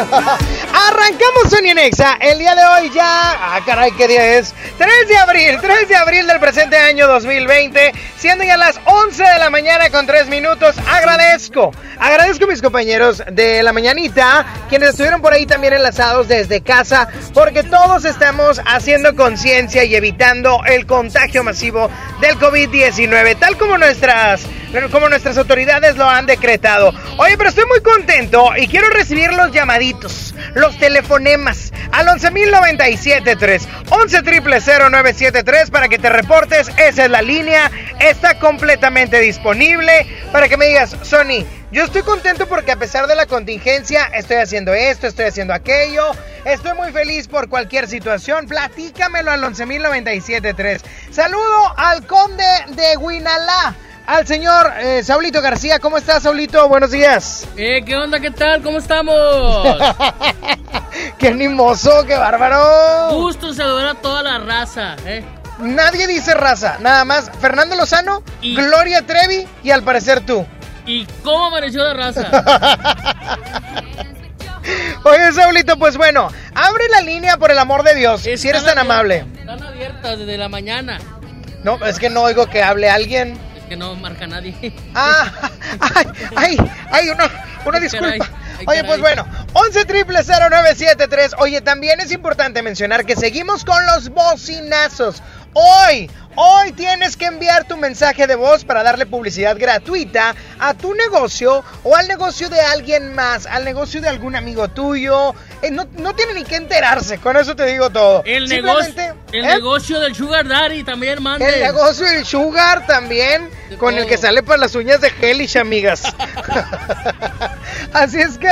Arrancamos Sony Nexa el día de hoy ya. Ah, caray, ¿qué día es? 3 de abril, 3 de abril del presente año 2020, siendo ya las 11 de la mañana con 3 minutos. Agradezco, agradezco a mis compañeros de la mañanita, quienes estuvieron por ahí también enlazados desde casa, porque todos estamos haciendo conciencia y evitando el contagio masivo del COVID-19, tal como nuestras, como nuestras autoridades lo han decretado. Oye, pero estoy muy contento y quiero recibir los llamaditos, los telefonemas al 11.097.3, 11 0973 para que te reportes. Esa es la línea, está completamente disponible para que me digas, Sony. Yo estoy contento porque a pesar de la contingencia estoy haciendo esto, estoy haciendo aquello, estoy muy feliz por cualquier situación. Platícamelo al 11.097.3. Saludo al conde de Huinalá, al señor eh, Saulito García. ¿Cómo estás, Saulito? Buenos días. Eh, ¿qué onda? ¿Qué tal? ¿Cómo estamos? ¡Qué animoso, qué bárbaro! Gusto saludar a toda la raza, ¿eh? Nadie dice raza, nada más. Fernando Lozano, Y- Gloria Trevi y al parecer tú. ¿Y cómo amaneció la raza? Oye, Saulito, pues bueno, abre la línea por el amor de Dios, si eres tan amable. Están abiertas desde la mañana. No, es que no oigo que hable alguien. Que no marca nadie. Ah, ay, ay, ay, una, una disculpa. caray, Oye, pues bueno, 11 triple 0973. Oye, también es importante mencionar que seguimos con los bocinazos. Hoy, hoy tienes que enviar tu mensaje de voz para darle publicidad gratuita a tu negocio o al negocio de alguien más, al negocio de algún amigo tuyo. Eh, no, no tiene ni que enterarse, con eso te digo todo. El, negocio, el ¿eh? negocio del Sugar Daddy también mande. El negocio del sugar también, De con el que sale para las uñas de Hellish, amigas. Así es que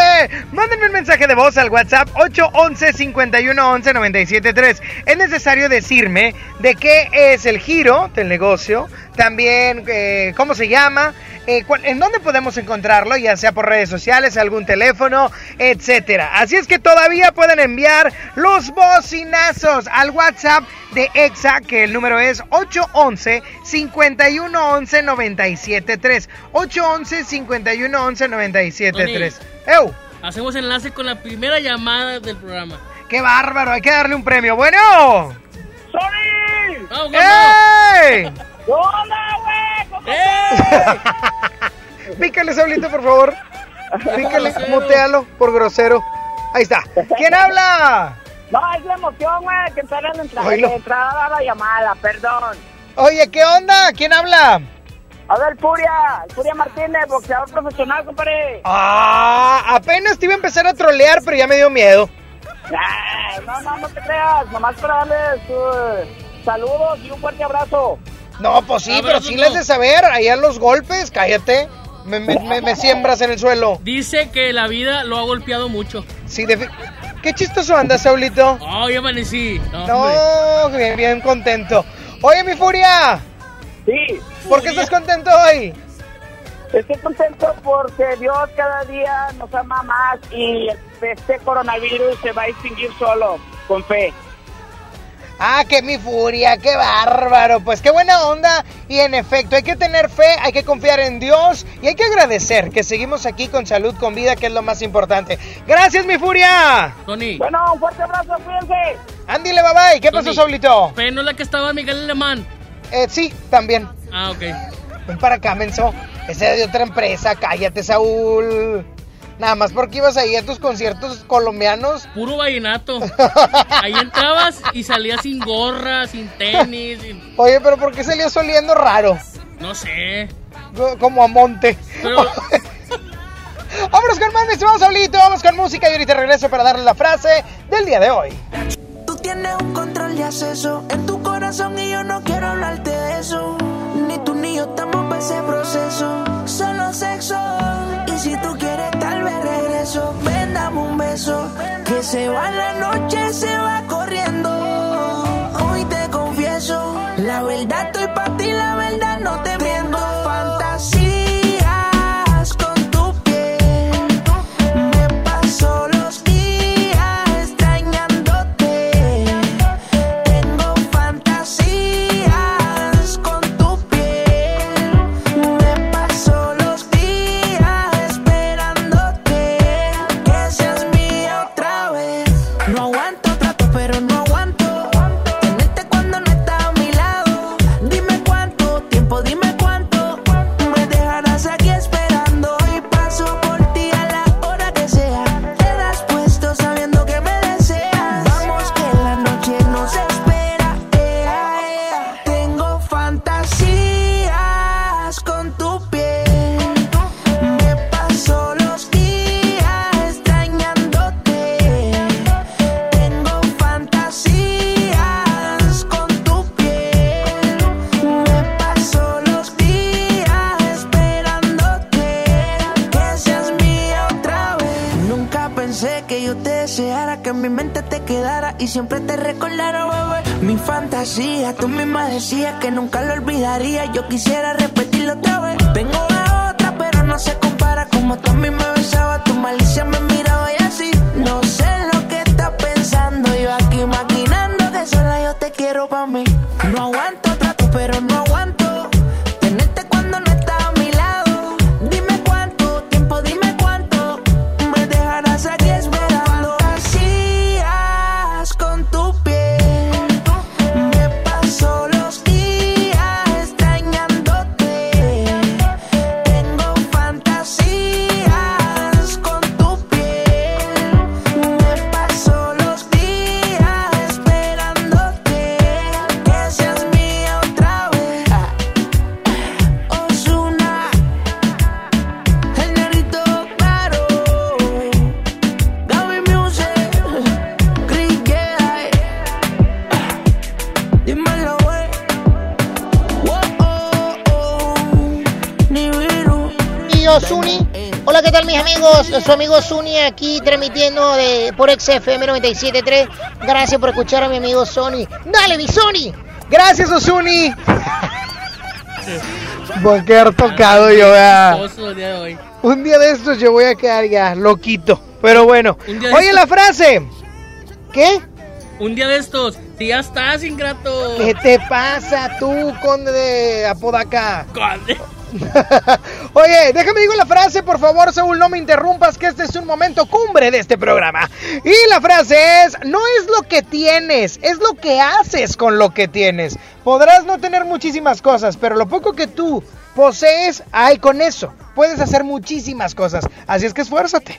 mándenme un mensaje de voz al WhatsApp 811 5111 973. Es necesario decirme de qué es el giro del negocio, también eh, cómo se llama, eh, en dónde podemos encontrarlo, ya sea por redes sociales, algún teléfono, etcétera. Así es que todavía pueden enviar los bocinazos al WhatsApp de EXA, que el número es 811 5111 973. 811 5111 973. ¡Ew! Hacemos enlace con la primera llamada del programa. ¡Qué bárbaro! Hay que darle un premio. ¡Bueno! ¡Sony! ¡Vamos, ¡Ey! ¿Qué onda, güey? ¿Cómo ¡Eh! Pícale, Saulito, por favor. Pícale, mutealo por grosero. Ahí está. ¿Quién habla? No, es la emoción, güey, que la entrada, la entrada a la llamada, perdón. Oye, ¿qué onda? ¿Quién habla? A ver, Furia, Furia Martínez, boxeador profesional, compadre. Ah, apenas te iba a empezar a trolear, pero ya me dio miedo. Ay, no, no, no te creas, nomás para darles uh, saludos y un fuerte abrazo. No, pues sí, pero Abrazo, sí no. les de saber. Allá los golpes, cállate. Me, me- me- me siembras en el suelo. Dice que la vida lo ha golpeado mucho. Sí, de... Qué chistoso andas, Saulito. ¡Oh, ya amanecí! No. No, bien, bien contento. Oye, mi furia, Sí, ¿por qué estás contento hoy? estoy contento porque Dios cada día nos ama más y este coronavirus se va a extinguir solo, con fe. Ah, que mi furia, qué bárbaro. Pues qué buena onda. Y en efecto, hay que tener fe, hay que confiar en Dios y hay que agradecer que seguimos aquí con salud, con vida, que es lo más importante. Gracias, mi furia. Tony, Bueno, un fuerte abrazo, cuídense. Ándile, bye bye. ¿Qué pasó. Saulito? pero no es la que estaba Miguel Alemán. Eh, sí, también. Ah, ok. Ven para acá, menso. Ese es de otra empresa. Cállate, Saúl. Nada más porque ibas ahí a tus conciertos colombianos. Puro vallenato. Ahí entrabas y salías sin gorra, sin tenis, sin- Oye, pero ¿por qué salías oliendo raro? no sé. como a monte. Pero- Vámonos con más, mi estimado Saulito. Vamos con música y ahorita regreso para darle la frase del día de hoy. Tú tienes un control de acceso en tu corazón y yo no quiero hablarte de eso. Ni tú ni yo estamos para ese proceso. Solo sexo. Y si tú quieres, tal vez regreso. Ven, dame un beso. Que se va la noche, se va corriendo. Hoy te confieso. La verdad estoy para ti, la verdad mi mente te quedara y siempre te recordara, bebé. Mi fantasía, tú misma decías que nunca lo olvidaría. Yo quisiera repetirlo otra vez. Tengo la otra, pero no se compara. Como tú a mí me besaba, tu malicia me miraba y así. No sé lo que estás pensando. Yo aquí maquinando que sola yo te quiero pa' mí. No aguanto Su amigo Suni aquí transmitiendo de, por XFM 97.3. Gracias por escuchar a mi amigo Sony. ¡Dale, mi Sony! Gracias, Osuni. Voy a quedar tocado yo. Un día de estos yo voy a quedar ya loquito. Pero bueno. Oye la frase. ¿Qué? Un día de estos, si ya estás, ingrato. ¿Qué te pasa tú, conde de Apodaca? Conde. Oye, déjame digo la frase, por favor, Saúl, no me interrumpas, que este es un momento cumbre de este programa. Y la frase es, no es lo que tienes, es lo que haces con lo que tienes. Podrás no tener muchísimas cosas, pero lo poco que tú posees, hay con eso. Puedes hacer muchísimas cosas, así es que esfuérzate.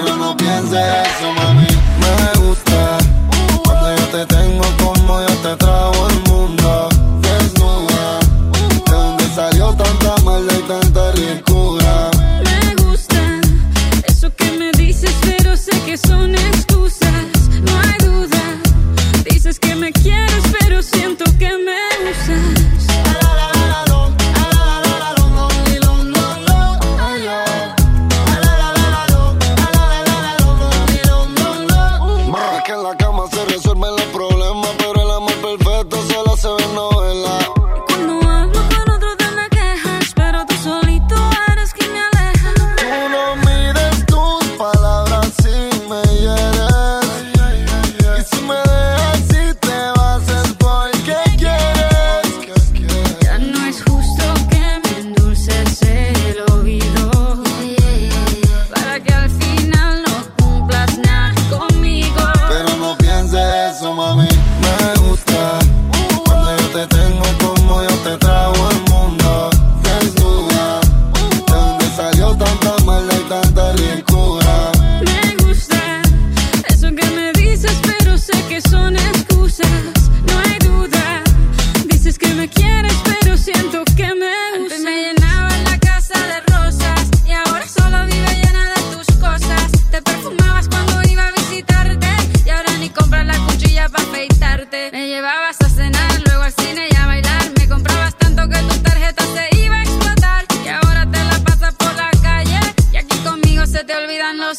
Pero no pienses eso, mami. Me gusta cuando yo te tengo como yo te trago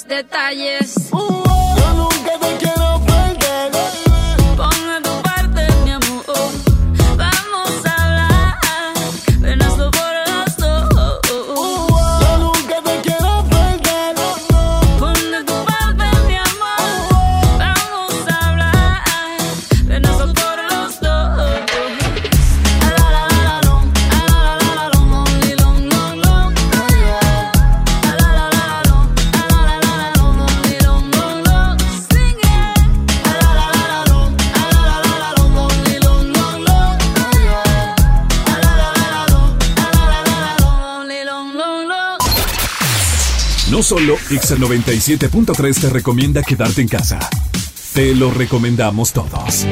detalles. Solo Exa 97.3 te recomienda quedarte en casa. Te lo recomendamos todos.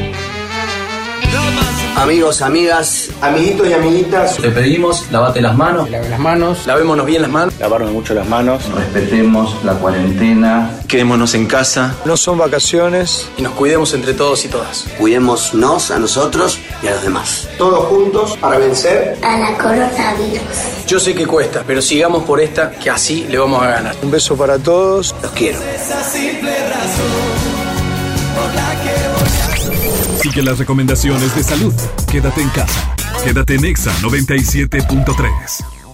Amigos, amigas, amiguitos y amiguitas, Te pedimos, lavate las manos. Lave las manos. Lavémonos bien las manos. Lavarnos mucho las manos. Respetemos la cuarentena. Quedémonos en casa. No son vacaciones. Y nos cuidemos entre todos y todas. cuidémonos a nosotros y a los demás. Todos juntos para vencer. a la coronavirus. Yo sé que cuesta, pero sigamos por esta, que así le vamos a ganar. Un beso para todos. Los quiero. Sigue las recomendaciones de salud. Quédate en casa. Quédate en Exa 97.3.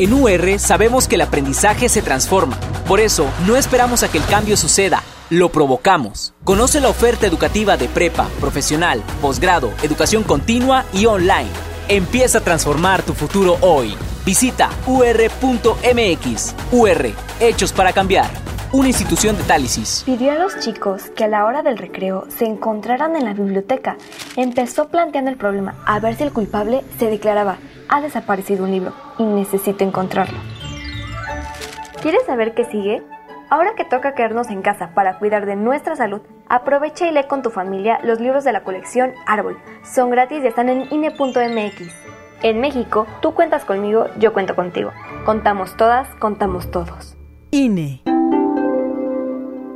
En UR sabemos que el aprendizaje se transforma. Por eso, no esperamos a que el cambio suceda, lo provocamos. Conoce la oferta educativa de prepa, profesional, posgrado, educación continua y online. Empieza a transformar tu futuro hoy. Visita ur.mx. UR, Hechos para Cambiar. Una institución de Tálisis. Pidió a los chicos que a la hora del recreo se encontraran en la biblioteca. Empezó planteando el problema a ver si el culpable se declaraba, ha desaparecido un libro y necesito encontrarlo. ¿Quieres saber qué sigue? Ahora que toca quedarnos en casa para cuidar de nuestra salud, aprovecha y lee con tu familia los libros de la colección Árbol. Son gratis y están en INE.mx. En México, tú cuentas conmigo, yo cuento contigo. Contamos todas, contamos todos. INE.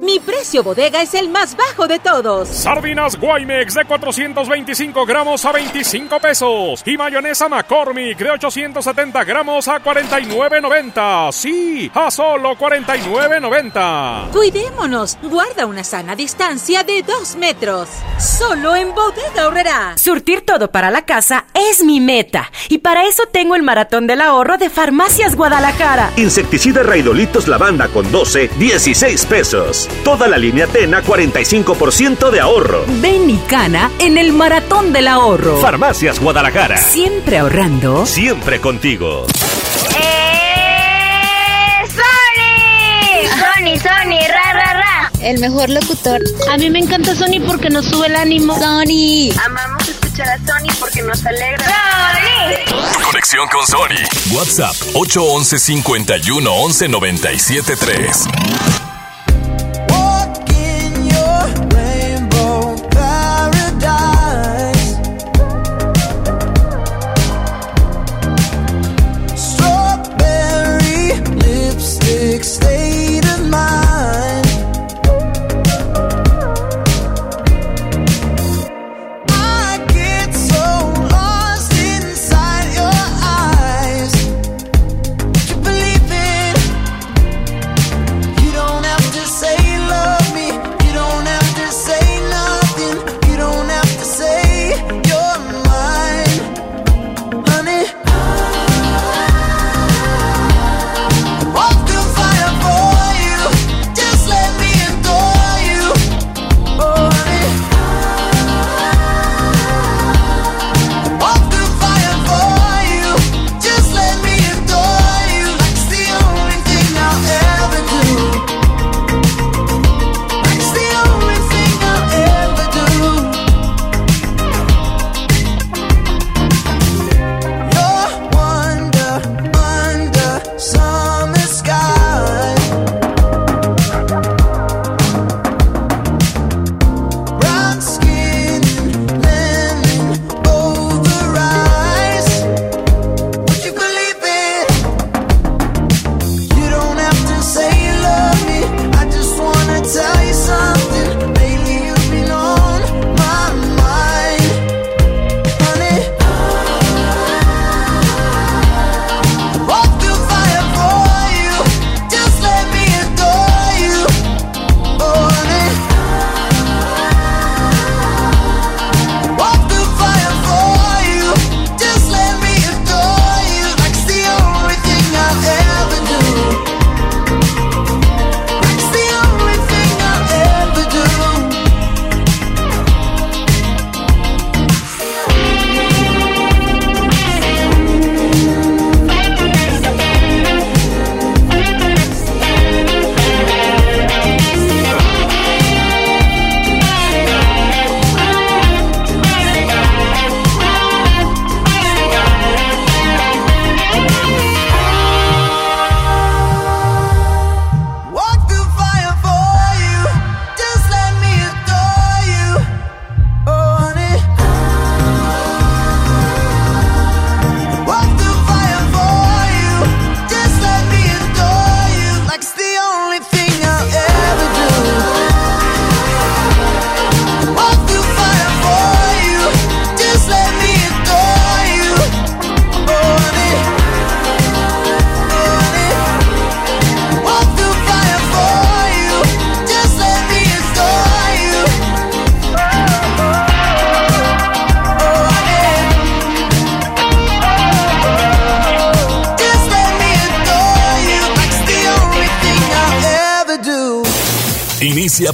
Mi precio bodega es el más bajo de todos. Sardinas Guaymex de 425 gramos a 25 pesos. Y mayonesa McCormick de 870 gramos a 49.90. Sí, a solo 49.90. Cuidémonos. Guarda una sana distancia de 2 metros. Solo en bodega horrera. Surtir todo para la casa es mi meta. Y para eso tengo el maratón del ahorro de Farmacias Guadalajara. Insecticida Raidolitos Lavanda con 12, 16 pesos. Toda la línea Tena, 45% de ahorro. Ven y cana en el maratón del ahorro. Farmacias Guadalajara. Siempre ahorrando. Siempre contigo. ¡Sony! ¡Sony, Sony! ¡Ra, ra, ra! El mejor locutor. A mí me encanta Sony porque nos sube el ánimo. Sony. Amamos escuchar a Sony porque nos alegra. ¡Sony! Conexión con Sony. WhatsApp 811 51 11 97 3.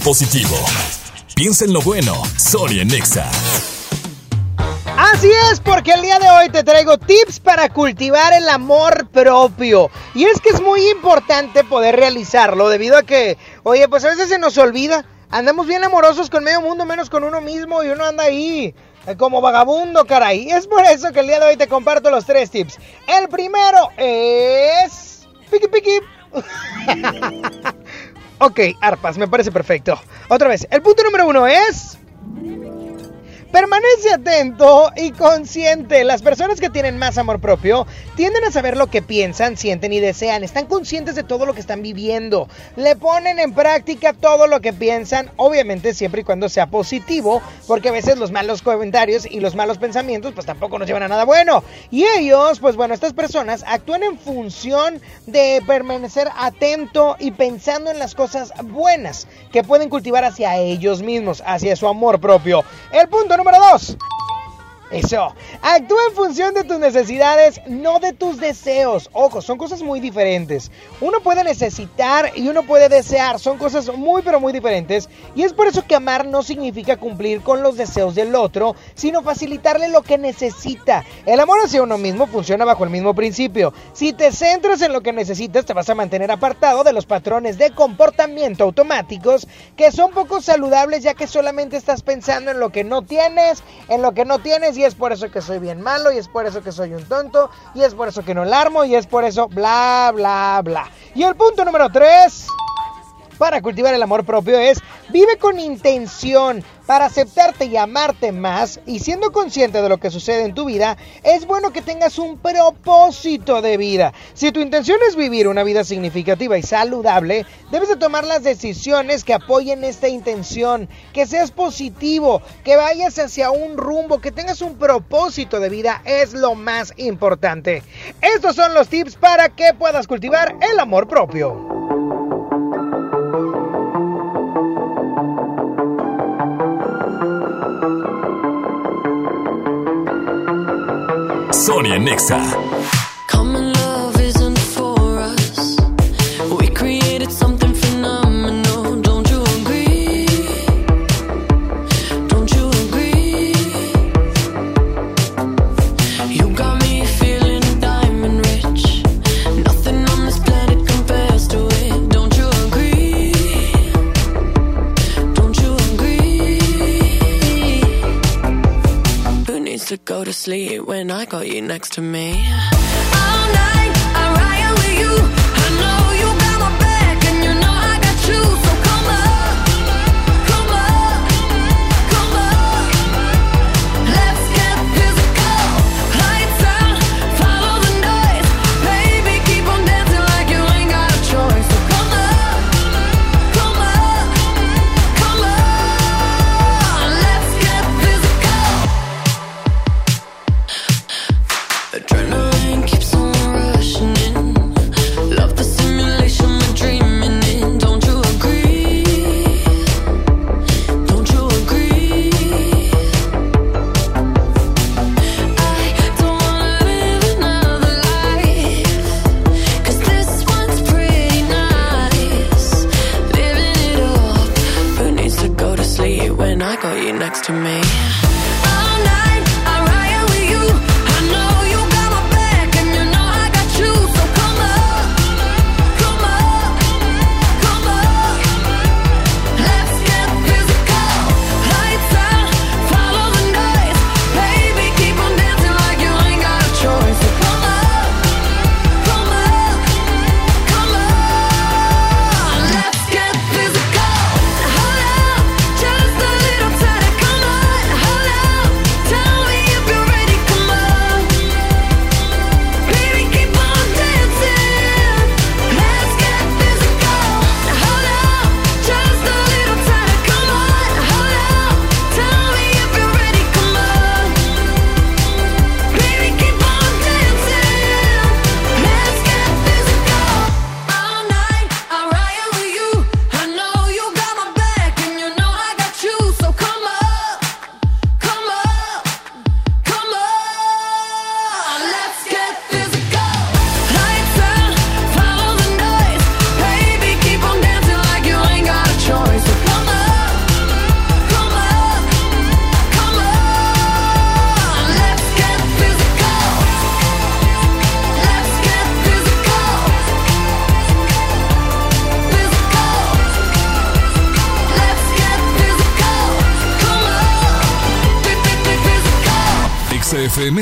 Positivo. Piensa en lo bueno, Sony Nexa. Así es, porque el día de hoy te traigo tips para cultivar el amor propio. Y es que es muy importante poder realizarlo debido a que, oye, pues a veces se nos olvida. Andamos bien amorosos con medio mundo, menos con uno mismo, y uno anda ahí eh, como vagabundo, caray. Es por eso que el día de hoy te comparto los tres tips. El primero es... Piqui, piqui. ok, arpas, me parece perfecto. Otra vez, el punto número uno es... Permanece atento y consciente. Las personas que tienen más amor propio tienden a saber lo que piensan, sienten y desean. Están conscientes de todo lo que están viviendo. Le ponen en práctica todo lo que piensan, obviamente siempre y cuando sea positivo, porque a veces los malos comentarios y los malos pensamientos pues tampoco nos llevan a nada bueno. Y ellos, pues bueno, estas personas actúan en función de permanecer atento y pensando en las cosas buenas que pueden cultivar hacia ellos mismos, hacia su amor propio. El punto número dos. Eso. Actúa en función de tus necesidades, no de tus deseos. Ojo, son cosas muy diferentes. Uno puede necesitar y uno puede desear. Son cosas muy pero muy diferentes. Y es por eso que amar no significa cumplir con los deseos del otro, sino facilitarle lo que necesita. El amor hacia uno mismo funciona bajo el mismo principio. Si te centras en lo que necesitas, te vas a mantener apartado de los patrones de comportamiento automáticos que son poco saludables ya que solamente estás pensando en lo que no tienes, en lo que no tienes es por eso que soy bien malo y es por eso que soy un tonto y es por eso que no la armo y es por eso bla bla bla. Y el punto número 3 para cultivar el amor propio es vive con intención para aceptarte y amarte más y siendo consciente de lo que sucede en tu vida, es bueno que tengas un propósito de vida. Si tu intención es vivir una vida significativa y saludable, debes de tomar las decisiones que apoyen esta intención, que seas positivo, que vayas hacia un rumbo, que tengas un propósito de vida, es lo más importante. Estos son los tips para que puedas cultivar el amor propio. Sonia Nexa. To go to sleep when I got you next to me? All night, I ride with you.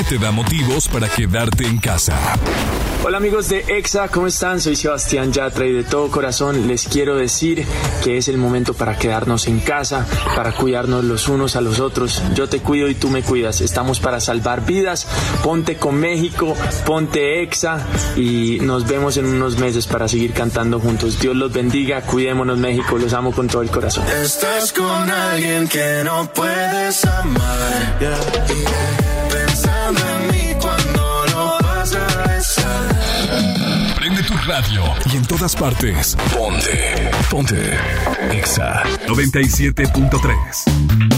Te da motivos para quedarte en casa. Hola amigos de EXA, ¿cómo están? Soy Sebastián Yatra y de todo corazón les quiero decir que es el momento para quedarnos en casa, para cuidarnos los unos a los otros. Yo te cuido y tú me cuidas. Estamos para salvar vidas. Ponte con México, ponte EXA y nos vemos en unos meses para seguir cantando juntos. Dios los bendiga, cuidémonos México, los amo con todo el corazón. Estás con alguien que no puedes amar. Radio y en todas partes. Ponte. Ponte. Exa 97.3.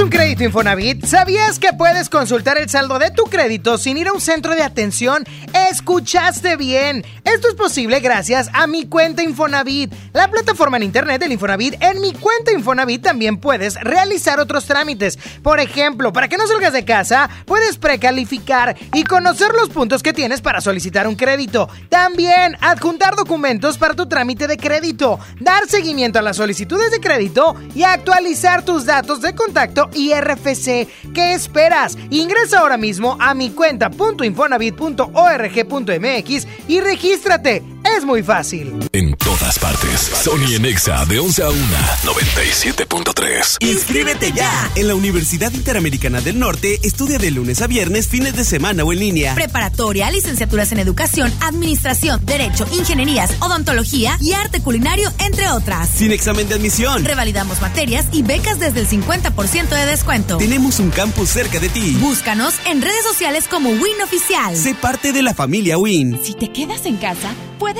¿Tienes un crédito Infonavit? ¿Sabías que puedes consultar el saldo de tu crédito sin ir a un centro de atención? Escuchaste bien. Esto es posible gracias a mi cuenta Infonavit, la plataforma en internet del Infonavit. En mi cuenta Infonavit también puedes realizar otros trámites. Por ejemplo, para que no salgas de casa, puedes precalificar y conocer los puntos que tienes para solicitar un crédito. También adjuntar documentos para tu trámite de crédito, dar seguimiento a las solicitudes de crédito y actualizar tus datos de contacto y RFC. ¿Qué esperas? Ingresa ahora mismo a mi cuenta.infonavit.org.mx y regístrate. Es muy fácil. En todas partes. Sony en Exa de 11 a 1. 97.3. Inscríbete ya. En la Universidad Interamericana del Norte estudia de lunes a viernes, fines de semana o en línea. Preparatoria, licenciaturas en educación, administración, derecho, ingenierías, odontología y arte culinario, entre otras. Sin examen de admisión. Revalidamos materias y becas desde el 50% de descuento. Tenemos un campus cerca de ti. Búscanos en redes sociales como Win Oficial. Sé parte de la familia Win. Si te quedas en casa, puedes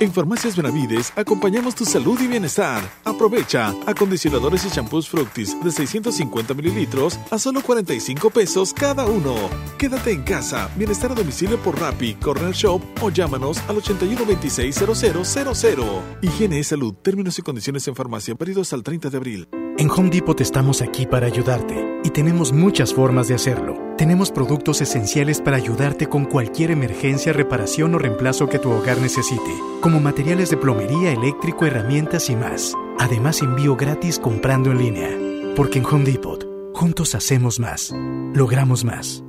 En Farmacias Benavides acompañamos tu salud y bienestar. Aprovecha acondicionadores y champús Fructis de 650 mililitros a solo 45 pesos cada uno. Quédate en casa, bienestar a domicilio por Rappi, Corner Shop o llámanos al 81 26 0000. Higiene y salud, términos y condiciones en farmacia, válidos al 30 de abril. En Home Depot estamos aquí para ayudarte y tenemos muchas formas de hacerlo. Tenemos productos esenciales para ayudarte con cualquier emergencia, reparación o reemplazo que tu hogar necesite, como materiales de plomería, eléctrico, herramientas y más. Además, envío gratis comprando en línea. Porque en Home Depot, juntos hacemos más, logramos más.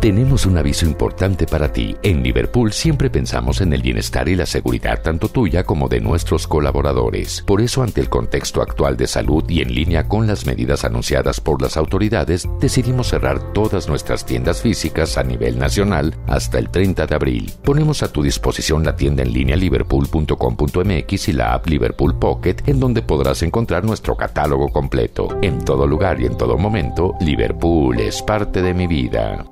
Tenemos un aviso importante para ti. En Liverpool siempre pensamos en el bienestar y la seguridad tanto tuya como de nuestros colaboradores. Por eso, ante el contexto actual de salud y en línea con las medidas anunciadas por las autoridades, decidimos cerrar todas nuestras tiendas físicas a nivel nacional hasta el 30 de abril. Ponemos a tu disposición la tienda en línea liverpool.com.mx y la app Liverpool Pocket, en donde podrás encontrar nuestro catálogo completo. En todo lugar y en todo momento, Liverpool es parte de mi vida.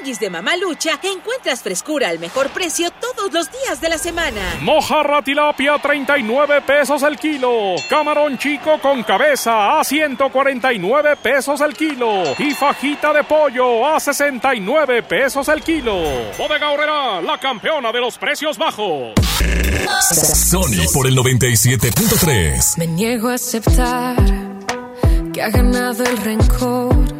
Tianguis de Mamalucha encuentras frescura al mejor precio todos los días de la semana. Mojarra tilapia 39 pesos el kilo. Camarón chico con cabeza a 149 pesos el kilo. Y fajita de pollo a 69 pesos el kilo. Bodega Horrera, la campeona de los precios bajos. Sony por el 97.3. Me niego a aceptar que ha ganado el rencor.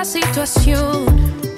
la situación.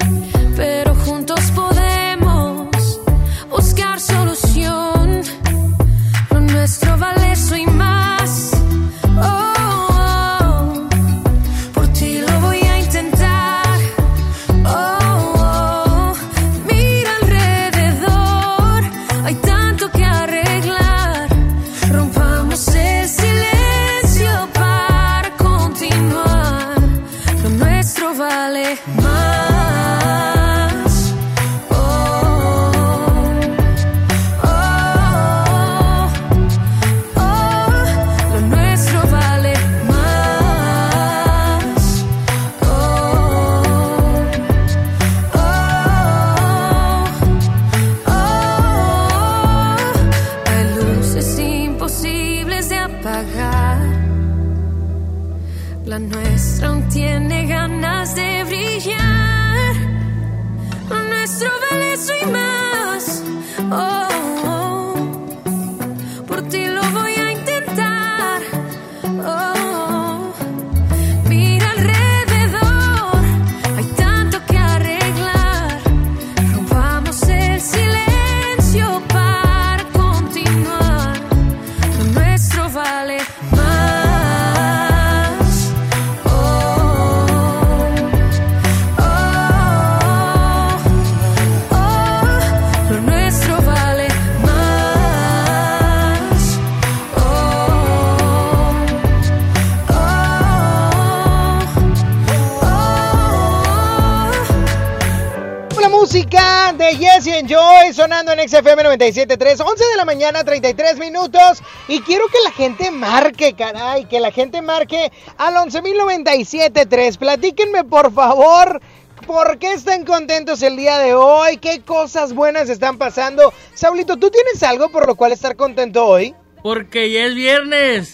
En XFM 97.3, 11 de la mañana, 33 minutos. Y quiero que la gente marque, caray, que la gente marque al 11.097.3. Platíquenme, por favor, ¿por qué están contentos el día de hoy? ¿Qué cosas buenas están pasando? Saulito, ¿tú tienes algo por lo cual estar contento hoy? Porque ya es viernes.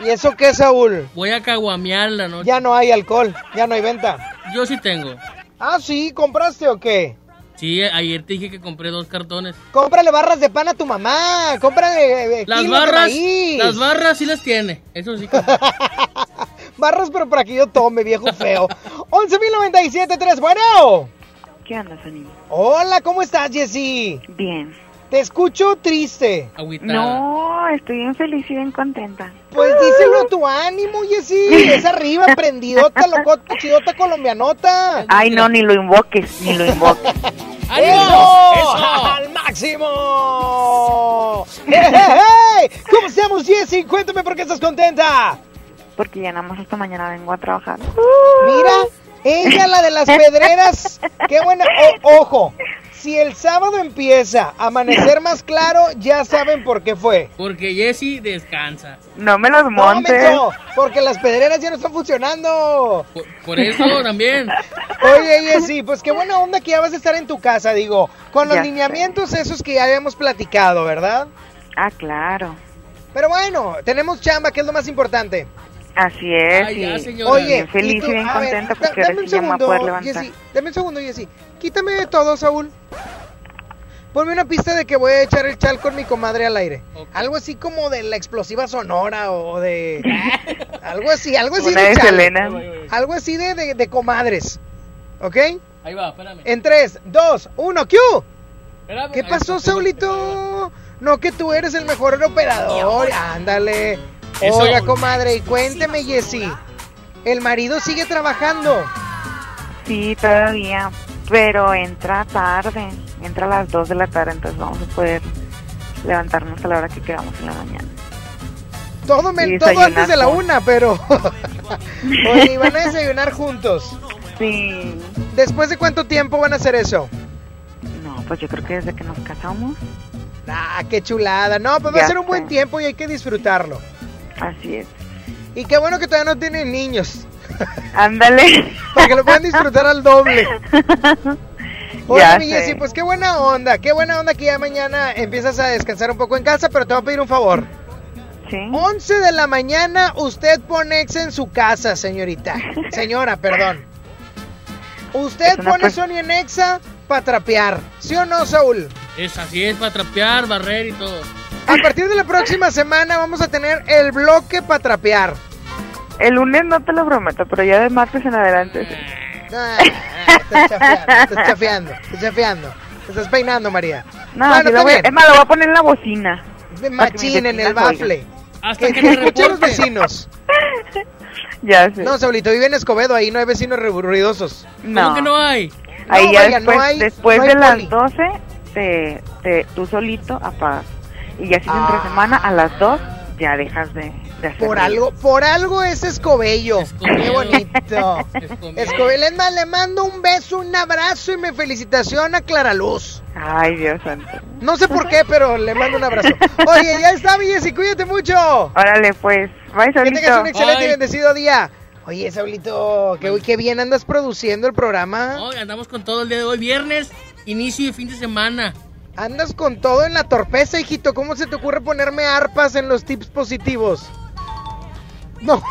¿Y eso qué, Saúl? Voy a caguamear la noche. Ya no hay alcohol, ya no hay venta. Yo sí tengo. Ah, sí, ¿compraste o qué? Sí, ayer te dije que compré dos cartones. Cómprale barras de pan a tu mamá, cómprale eh, Las kilos de barras, maíz. las barras sí las tiene. Eso sí. Barras, pero para que yo tome, viejo feo. 11.097.3, bueno. ¿Qué onda, Sonny? Hola, ¿cómo estás, Jessy? Bien. Te escucho triste. No, estoy bien feliz y bien contenta. Pues díselo a tu ánimo, Jessy. Es arriba, prendidota, locota, chidota, colombianota. Ay, no, ni lo invoques, ni lo invoques. ¡Eso! ¡Al máximo! ¡Hey, hey, hey! ¿Cómo estamos, Jessy? Cuéntame por qué estás contenta. Porque ya nada más esta mañana vengo a trabajar. Mira, ella, la de las pedreras. Qué buena. O- ojo, si el sábado empieza a amanecer más claro, ya saben por qué fue. Porque Jessy descansa. No me los No, montes. menso, porque las pedreras ya no están funcionando. Por, por eso también. Oye, Jessy, pues qué buena onda que ya vas a estar en tu casa, digo, con los Ya lineamientos esos que ya habíamos platicado, ¿verdad? Ah, claro. Pero bueno, tenemos chamba, que es lo más importante. Así es. Ay, ya, señora. Oye, bien feliz y tú- y bien ver, contenta porque ahora sí ya me voy a segundo, poder levantar. Jessy, dame un segundo, Jessy. Quítame de todo, Saúl. Ponme una pista de que voy a echar el chal con mi comadre al aire. Algo así como de la explosiva sonora o de... algo así, algo así Una de chal. Selena. Algo así de, de, de comadres. ¿Ok? Ahí va, espérame. En 3, 2, 1, ¡Q! Espérame. ¿Qué pasó, Saulito? No, que tú eres el mejor operador. Ándale. Eso. Oiga, comadre, y cuénteme, Jessy. ¿El marido sigue trabajando? Sí, todavía. Pero entra tarde. Entra a las 2 de la tarde, entonces vamos a poder levantarnos a la hora que quedamos en la mañana. Todo, me- todo antes de la una, pero... Oye, ¿y van a desayunar juntos? Sí. ¿Después de cuánto tiempo van a hacer eso? No, pues yo creo que desde que nos casamos. Ah, qué chulada. No, pues va a ser un buen sé. tiempo y hay que disfrutarlo. Así es. Y qué bueno que todavía no tienen niños. Ándale. Para que lo puedan disfrutar al doble. Mi sé. Jessy, pues qué buena onda, qué buena onda que ya mañana empiezas a descansar un poco en casa, pero te voy a pedir un favor. Sí. 11 de la mañana usted pone ex en su casa, señorita. Señora, perdón. Usted pone per- Sony en Exa para trapear. ¿Sí o no, Saúl? Es así, es para trapear, barrer y todo. A partir de la próxima semana vamos a tener el bloque para trapear. El lunes no te lo prometo, pero ya de martes en adelante. sí. Ah, ah, estás chafeando, estás chafeando, estás chafeando. Te estás peinando, María. No, Bueno, sí lo voy, es más, lo voy a poner en la bocina. De machín en el bafle. Hasta Que, que escuchen los vecinos. Ya sé. No, Saulito, vive en Escobedo, ahí no hay vecinos ruidosos. No. ¿Cómo que no hay? Ahí No, ya no después, hay- después no hay de las poli. 12, te, te, tú solito apagas. Y ya si es Ah. entre semana, a las 2, ya dejas de, de hacer Por algo, por algo es Escobello. Qué bonito. Escobello, es más, le mando un beso, un abrazo y mi felicitación a Clara Luz. Ay, Dios santo. No sé por qué, pero le mando un abrazo. Oye, ya está, mi Jessy, cuídate mucho. Órale, pues. Bye, Que Saulito. tengas un excelente y Bye. bendecido día. Oye, Saulito, qué, qué bien andas produciendo el programa. No, andamos con todo el día de hoy. Viernes, inicio de fin de semana. Andas con todo en la torpeza, hijito. ¿Cómo se te ocurre ponerme arpas en los tips positivos? No.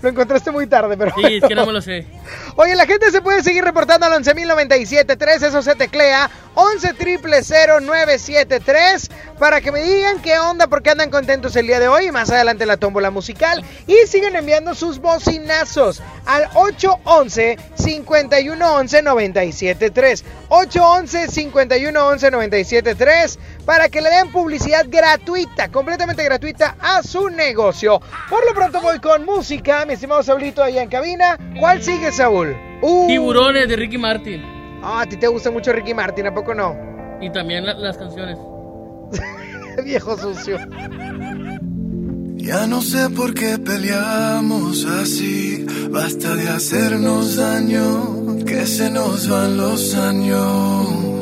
Lo encontraste muy tarde, pero. Sí, es que no me lo sé. Oye, la gente se puede seguir reportando al 11.097.3, eso se teclea 11.000.973 para que me digan qué onda, porque andan contentos el día de hoy y más adelante la tómbola musical. Y siguen enviando sus bocinazos al 811-5111-973. 811-5111-973 para que le den publicidad gratuita, completamente gratuita a su negocio. Por lo pronto voy con música, mi estimado Saulito allá en cabina. ¿Cuál sigue, Saúl? Uh. Tiburones de Ricky Martin. Ah, a ti te gusta mucho Ricky Martin, ¿a poco no? Y también la- las canciones. Viejo sucio. Ya no sé por qué peleamos así, basta de hacernos daño, que se nos van los años.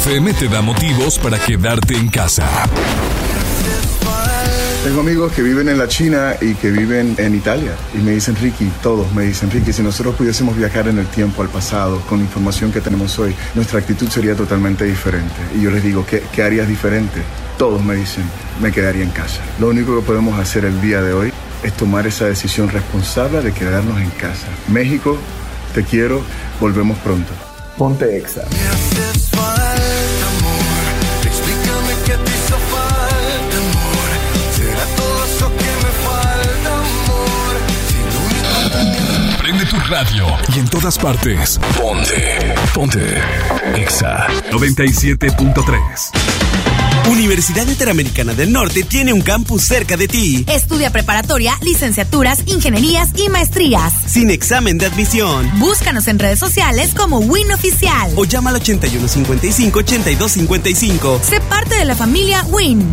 XFM te da motivos para quedarte en casa. Tengo amigos que viven en la China y que viven en Italia y me dicen, Ricky, todos me dicen, Ricky, si nosotros pudiésemos viajar en el tiempo, al pasado, con la información que tenemos hoy, nuestra actitud sería totalmente diferente. Y yo les digo, ¿qué, qué harías diferente? Todos me dicen, me quedaría en casa. Lo único que podemos hacer el día de hoy es tomar esa decisión responsable de quedarnos en casa. México, te quiero, volvemos pronto. Ponte Exa. Radio y en todas partes. Ponte. Ponte. Exa 97.3. Universidad Interamericana del Norte tiene un campus cerca de ti. Estudia preparatoria, licenciaturas, ingenierías y maestrías. Sin examen de admisión. Búscanos en redes sociales como Win Oficial. O llama al 8155-8255. Sé parte de la familia Win.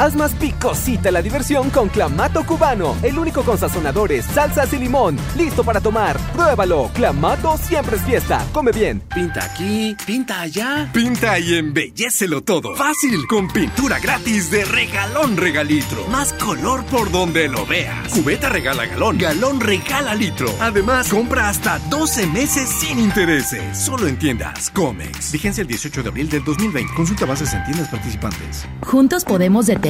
Haz más picosita la diversión con Clamato Cubano, el único con sazonadores, salsas y limón. Listo para tomar. Pruébalo. Clamato siempre es fiesta. Come bien. Pinta aquí, pinta allá. Pinta y embellecelo todo. Fácil, con pintura gratis de regalón regalitro. Más color por donde lo veas. Cubeta regala galón, galón regala litro. Además, compra hasta 12 meses sin intereses. Solo en tiendas Comex. Vigencia el 18 de abril del 2020. Consulta bases en tiendas participantes. Juntos podemos detener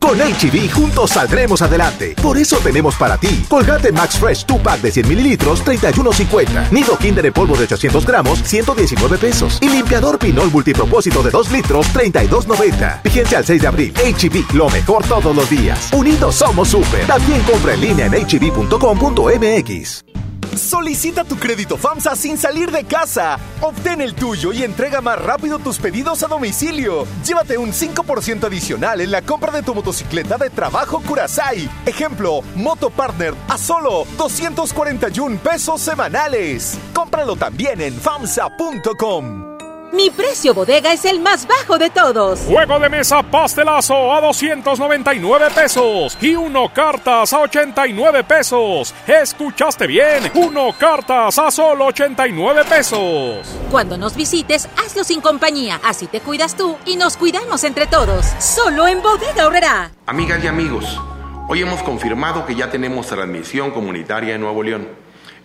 Con HB juntos saldremos adelante. Por eso tenemos para ti Colgate Max Fresh 2 pack de 100 mililitros, 31.50. Nido Kinder en polvo de 800 gramos, 119 pesos. Y limpiador Pinol multipropósito de 2 litros, 32.90. Vigencia al 6 de abril. HB, lo mejor todos los días. Unidos somos super. También compra en línea en hb.com.mx. Solicita tu crédito FAMSA sin salir de casa. Obtén el tuyo y entrega más rápido tus pedidos a domicilio. Llévate un 5% adicional en la compra de tu motocicleta de trabajo Curasai. Ejemplo, Moto Partner a solo 241 pesos semanales. Cómpralo también en FAMSA.com. Mi precio bodega es el más bajo de todos. Juego de mesa pastelazo a 299 pesos y uno cartas a 89 pesos. ¿Escuchaste bien? Uno cartas a solo 89 pesos. Cuando nos visites, hazlo sin compañía. Así te cuidas tú y nos cuidamos entre todos. Solo en Bodega Horrera. Amigas y amigos, hoy hemos confirmado que ya tenemos transmisión comunitaria en Nuevo León.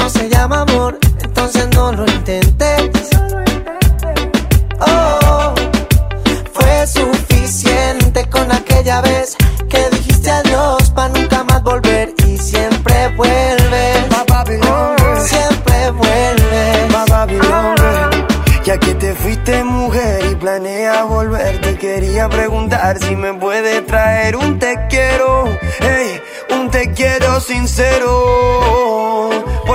No se llama amor, entonces no lo intentes. Oh, fue suficiente con aquella vez que dijiste adiós para nunca más volver y siempre vuelves. Siempre vuelves. Ya que te fuiste mujer y planea volver, te quería preguntar si me puede traer un te quiero, hey, un te quiero sincero,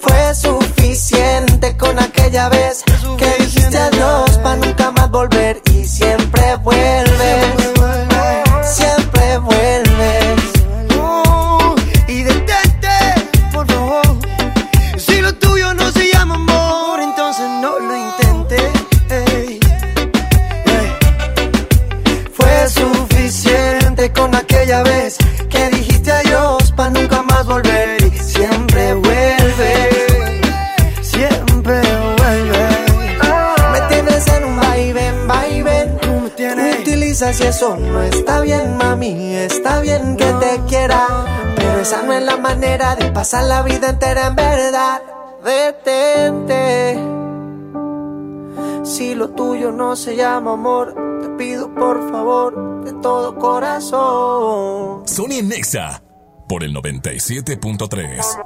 Fue suficiente con aquella vez que dijiste adiós para nunca más volver y siempre vuelves. Utilizas y eso no está bien, mami. Está bien que te quiera. Pero esa no es la manera de pasar la vida entera en verdad. Detente. Si lo tuyo no se llama amor, te pido por favor de todo corazón. Sony Nexa por el 97.3.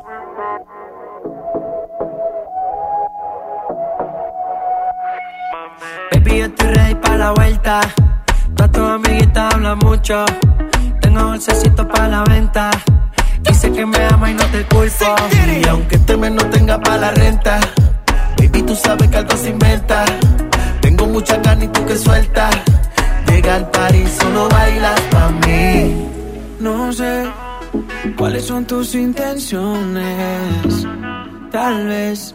Baby, yo estoy ready para la vuelta. Todas tus amiguitas hablan mucho. Tengo dulcecito para la venta. Dice que me ama y no te culpo. Y aunque este mes no tenga para la renta, baby, tú sabes que algo se inventa. Tengo mucha carne y tú que sueltas. Llega al París, solo bailas pa' mí. No sé cuáles son tus intenciones. Tal vez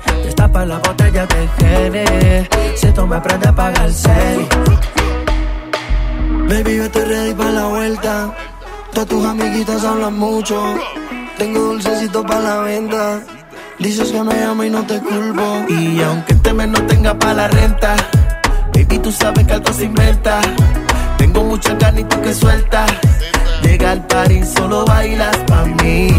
Destapa la botella de Gene. Si tú me aprendes a pagar el serie. Baby, yo estoy ready para la vuelta. Todas tus amiguitas hablan mucho. Tengo dulcecito para la venta. Dices que me amo y no te culpo. Y aunque este mes no tenga para la renta, baby, tú sabes que algo se inventa. Tengo mucha carne y tú que sueltas. Llega al party, solo bailas pa' mí.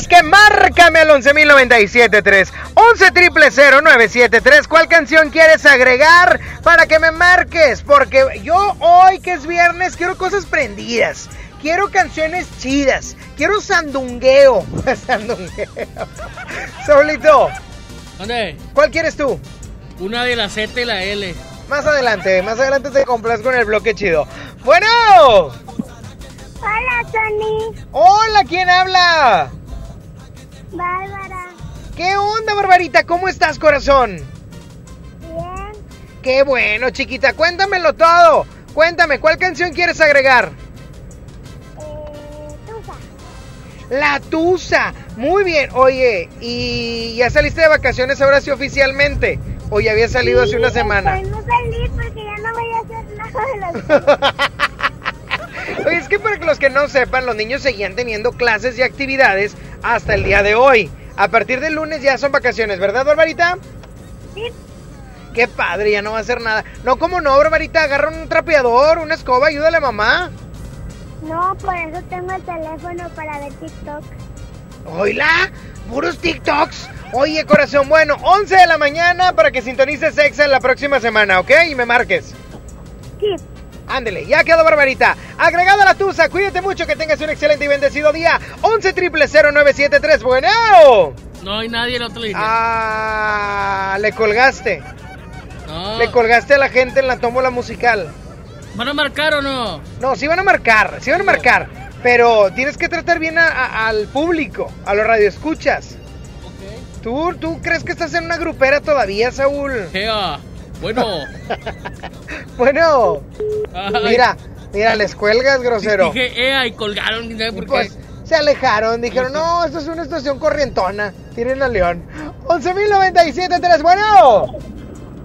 Es que márcame al 11.097.3, 11.000.973, ¿cuál canción quieres agregar para que me marques? Porque yo hoy que es viernes quiero cosas prendidas, quiero canciones chidas, quiero sandungueo, sandungueo. Saulito, ¿Dónde? ¿cuál quieres tú? Una de la Z y la L. Más adelante, más adelante te compras con el bloque chido. Bueno. Hola, Tony. Hola, ¿quién habla? Bárbara. ¿Qué onda, Barbarita? ¿Cómo estás, corazón? Bien. Qué bueno, chiquita. Cuéntamelo todo. Cuéntame, ¿cuál canción quieres agregar? Eh, Tusa. La Tusa. Muy bien. Oye, ¿y ya saliste de vacaciones ahora sí oficialmente? ¿O ya había salido hace una semana? Pues no salí porque ya no voy a hacer nada de las Oye, es que para los que no sepan, los niños seguían teniendo clases y actividades hasta el día de hoy. A partir del lunes ya son vacaciones, ¿verdad, Barbarita? Sí. Qué padre, ya no va a hacer nada. No, ¿cómo no, Barbarita? Agarra un trapeador, una escoba, ayúdale a mamá. No, por eso tengo el teléfono para ver TikTok. Oila, puros TikToks. Oye, corazón, bueno, 11 de la mañana para que sintonices Exa en la próxima semana, ¿ok? Y me marques. Sí. Ándele, ya quedó Barbarita. Agregada la tusa, cuídate mucho, que tengas un excelente y bendecido día. 11 triple 0973, bueno. No hay nadie en la otra línea. Ah, le colgaste. No. Le colgaste a la gente en la tómbola musical. ¿Van a marcar o no? No, sí van a marcar, sí van a marcar. Pero tienes que tratar bien a- a- al público, a los radioescuchas. ¿Tú, ¿Tú crees que estás en una grupera todavía, Saúl? Gea, bueno. Bueno, Ay. mira, mira, les cuelgas, grosero. Dije ea y colgaron, ni sabe por qué. Pues se alejaron, dijeron, no, esto es una estación corrientona. Tienen a León. 11.097.3, bueno.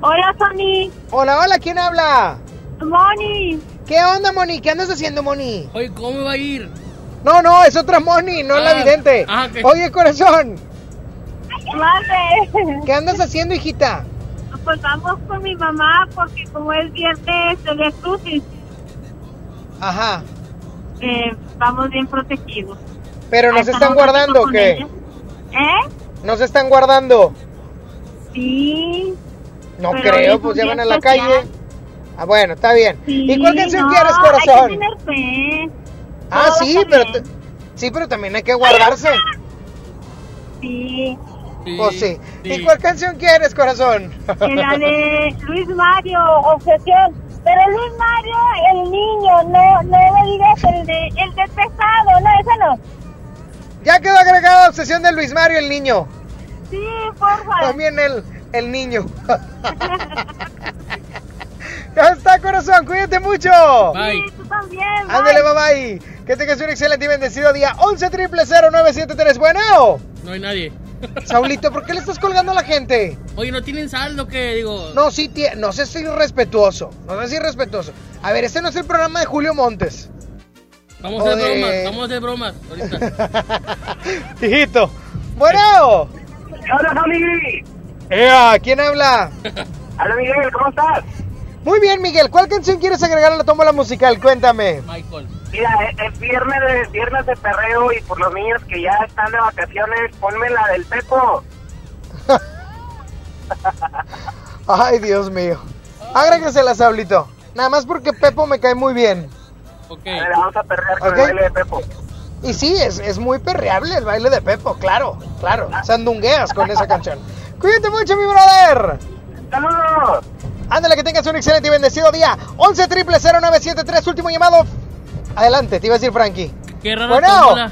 Hola, Tony. Hola, hola, ¿quién habla? Moni. ¿Qué onda, Moni? ¿Qué andas haciendo, Moni? Oye, ¿cómo me va a ir? No, no, es otra Moni, no la Ah, vidente. ah. Oye, corazón, Mande. ¿qué andas haciendo, hijita? Pues vamos con mi mamá porque como es viernes de Via Crucis, Ajá. eh, vamos bien protegidos. ¿Pero nos están guardando o qué? ella. ¿Eh? ¿Nos están guardando? Sí. No creo, pues ya día van a la especial. calle. Ah, bueno, está bien. ¿Y cuál canción no, quieres, Hay que corazón? tener fe. Ah, sí, pero sí, pero también hay que guardarse. Sí. Pues sí. ¿Y cuál canción quieres, corazón? La de Luis Mario, Obsesión. Pero Luis Mario, el niño, no, no me digas el de, el de pesado, no, ese no. Ya quedó agregada obsesión de Luis Mario, el niño. Sí, por favor. También el, el niño. ya está, corazón, cuídate mucho. Bye. Tú también, bye. Ándale, bye bye. Que tengas un excelente y bendecido día. 11 triple 0973. Bueno. No hay nadie. Saulito, ¿por qué le estás colgando a la gente? Oye, ¿no tienen saldo que digo? No, sí, tie- no sé si irrespetuoso. No sé si irrespetuoso. A ver, este no es el programa de Julio Montes. Vamos a hacer de- bromas, vamos a hacer bromas ahorita. Hijito. Bueno. Hola, Tony. Ea, ¿quién habla? Hola, Miguel, ¿cómo estás? Muy bien, Miguel. ¿Cuál canción quieres agregar a la tómbola musical? Cuéntame. Michael. Mira, es, es viernes de, viernes de perreo y por los niños que ya están de vacaciones, ponme la del Pepo. Ay, Dios mío. Agréguesela, Saulito. Nada más porque Pepo me cae muy bien. Ok. Vamos a perrear con el baile de Pepo. Y sí, es, es muy perreable el baile de Pepo, claro, claro. Sandungueas con esa canción. Cuídate mucho, mi brother. ¡Saludos! Ándale, que tengas un excelente y bendecido día. 11 triple 0973, último llamado. Adelante, te iba a decir Frankie. Qué rara Bueno. tómbola.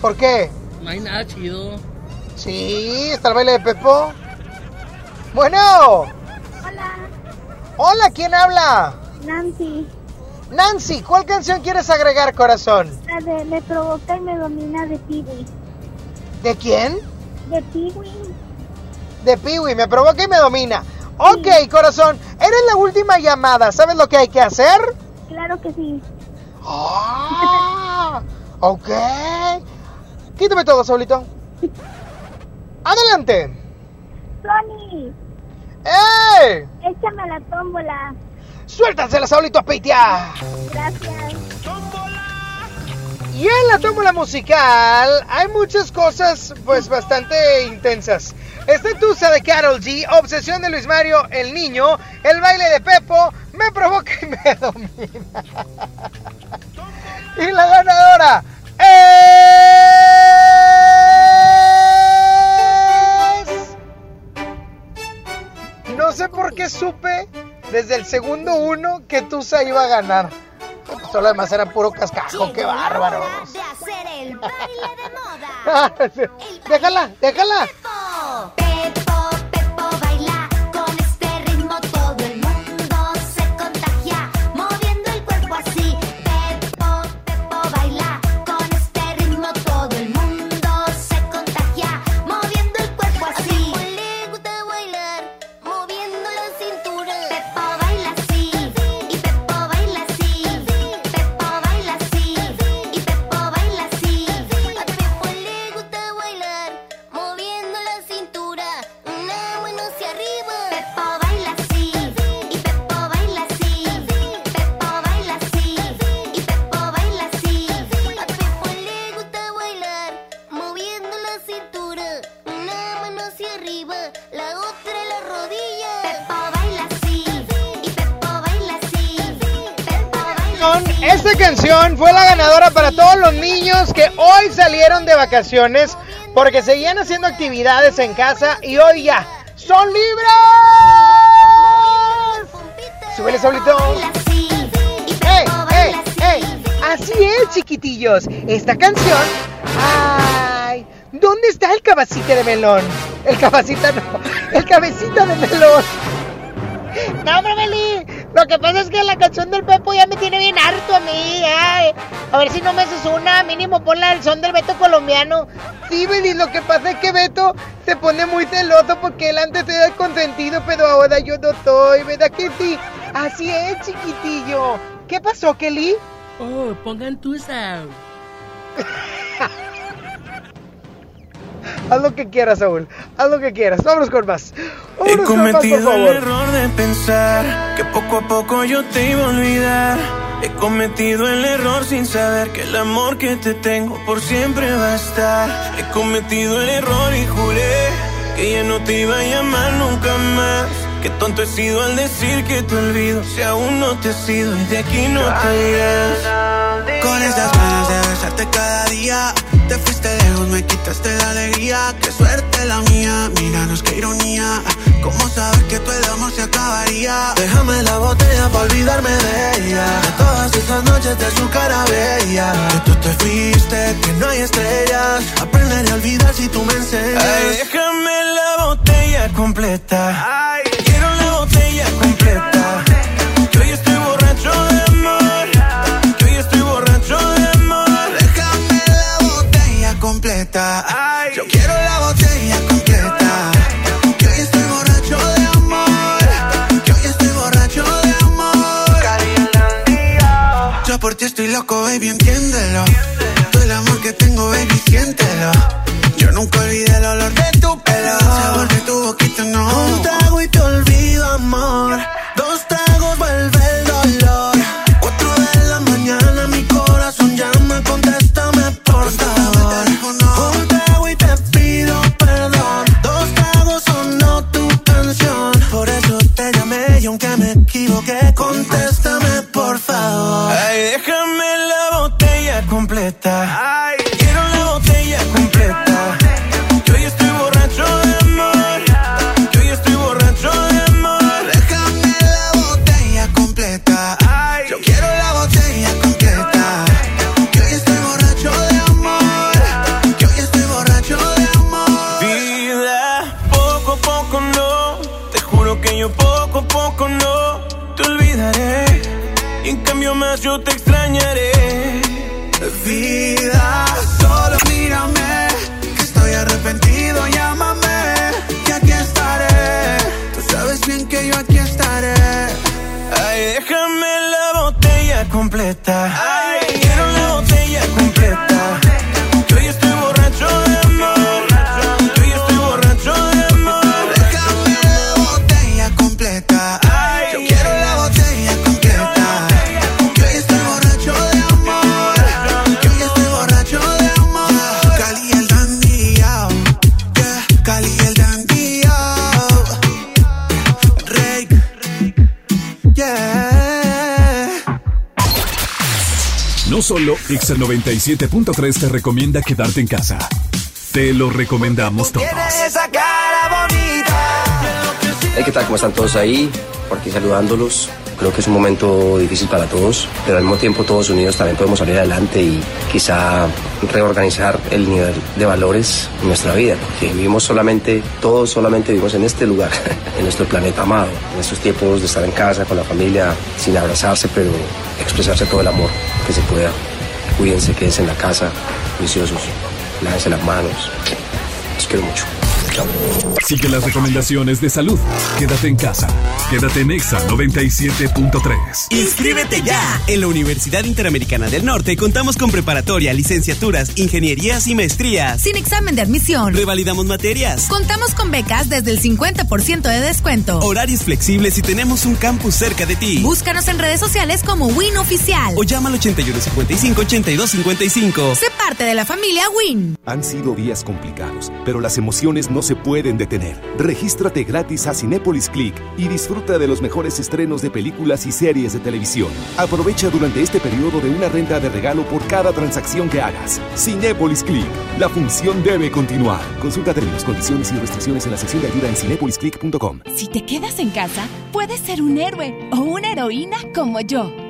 ¿Por qué? No hay nada chido. Sí, está el baile de Pepo. Bueno. Hola, Hola, ¿quién habla? Nancy. Nancy, ¿cuál canción quieres agregar, corazón? La de Me provoca y me domina de Piwi. ¿De quién? De Piwi. De Piwi, me provoca y me domina. Ok, corazón, eres la última llamada. ¿Sabes lo que hay que hacer? Claro que sí. Ah, ok. Quítame todo, Saulito. Adelante. Tony, ¡Eh! échame la tómbola. ¡Suéltasela, Saulito, a! Gracias. Y en la tómbola musical hay muchas cosas pues bastante intensas. Está Tusa de Carol G, Obsesión de Luis Mario, El Niño, El Baile de Pepo, Me Provoca y Me Domina. y la ganadora es... No sé por qué supe desde el segundo uno que Tusa iba a ganar. Todo lo demás era puro cascajo, qué bárbaro. De hacer el baile de moda. déjala, déjala. Todos los niños que hoy salieron de vacaciones porque seguían haciendo actividades en casa y hoy ya son libres. Súbele, Saulito. ¡Ey! Así es, chiquitillos. Esta canción. ¡Ay! ¿Dónde está el cabacite de melón? El cabacita no. El cabecita de melón. No, Meli. Lo que pasa es que la canción del Pepo ya me tiene bien harto a mí. ay. A ver si no me haces una. Mínimo ponla el son del Beto colombiano. Sí, Beli, lo que pasa es que Beto se pone muy celoso porque él antes era el consentido, pero ahora yo no estoy, ¿verdad que sí? Así es, chiquitillo. ¿Qué pasó, Kelly? Oh, pongan tu esa. Haz lo que quieras, Saúl. Haz lo que quieras. Vámonos con más. He Vámonos con más, por cometido el error de pensar que poco a poco yo te iba a olvidar. He cometido el error sin saber que el amor que te tengo por siempre va a estar. He cometido el error y juré que ya no te iba a llamar nunca más. Qué tonto he sido al decir que te olvido si aún no te he sido y de aquí no te irás. Con esas ganas de besarte cada día Te fuiste lejos, me quitaste la alegría. Qué suerte la mía, míranos qué ironía. ¿Cómo saber que tu el amor se acabaría? Déjame la botella para olvidarme de ella. De todas esas noches de su cara bella. Que tú te fuiste, que no hay estrellas. Aprenderé a olvidar si tú me enseñas. Ay, déjame la botella completa. Quiero la botella completa. Loco, baby, entiéndelo. Todo el amor que tengo, baby, siéntelo. Yo nunca olvidé el olor de tu pelo. El sabor de tu boquita, no botella completa. Completa. Solo Exa 97.3 te recomienda quedarte en casa. Te lo recomendamos todos. Esa cara bonita Hey, ¿qué tal? ¿Cómo están todos ahí? Por aquí saludándolos. Creo que es un momento difícil para todos, pero al mismo tiempo todos unidos también podemos salir adelante y quizá reorganizar el nivel de valores en nuestra vida, porque vivimos solamente, todos solamente vivimos en este lugar, en nuestro planeta amado, en estos tiempos de estar en casa con la familia, sin abrazarse, pero expresarse todo el amor que se pueda. Cuídense, quédense en la casa, juiciosos, lávense las manos. Los quiero mucho. Sigue las recomendaciones de salud. Quédate en casa. Quédate en Exa 97.3. Inscríbete ya. En la Universidad Interamericana del Norte contamos con preparatoria, licenciaturas, ingenierías y maestrías. Sin examen de admisión. Revalidamos materias. Contamos con becas desde el 50% de descuento. Horarios flexibles y tenemos un campus cerca de ti. Búscanos en redes sociales como Win Oficial. O llama al 8155-8255. Sé parte de la familia Win. Han sido días complicados, pero las emociones no se pueden detener. Regístrate gratis a Cinépolis Click y disfruta de los mejores estrenos de películas y series de televisión. Aprovecha durante este periodo de una renta de regalo por cada transacción que hagas. Cinépolis Click. La función debe continuar. Consulta términos, condiciones y restricciones en la sección de ayuda en cinépolisclick.com. Si te quedas en casa, puedes ser un héroe o una heroína como yo.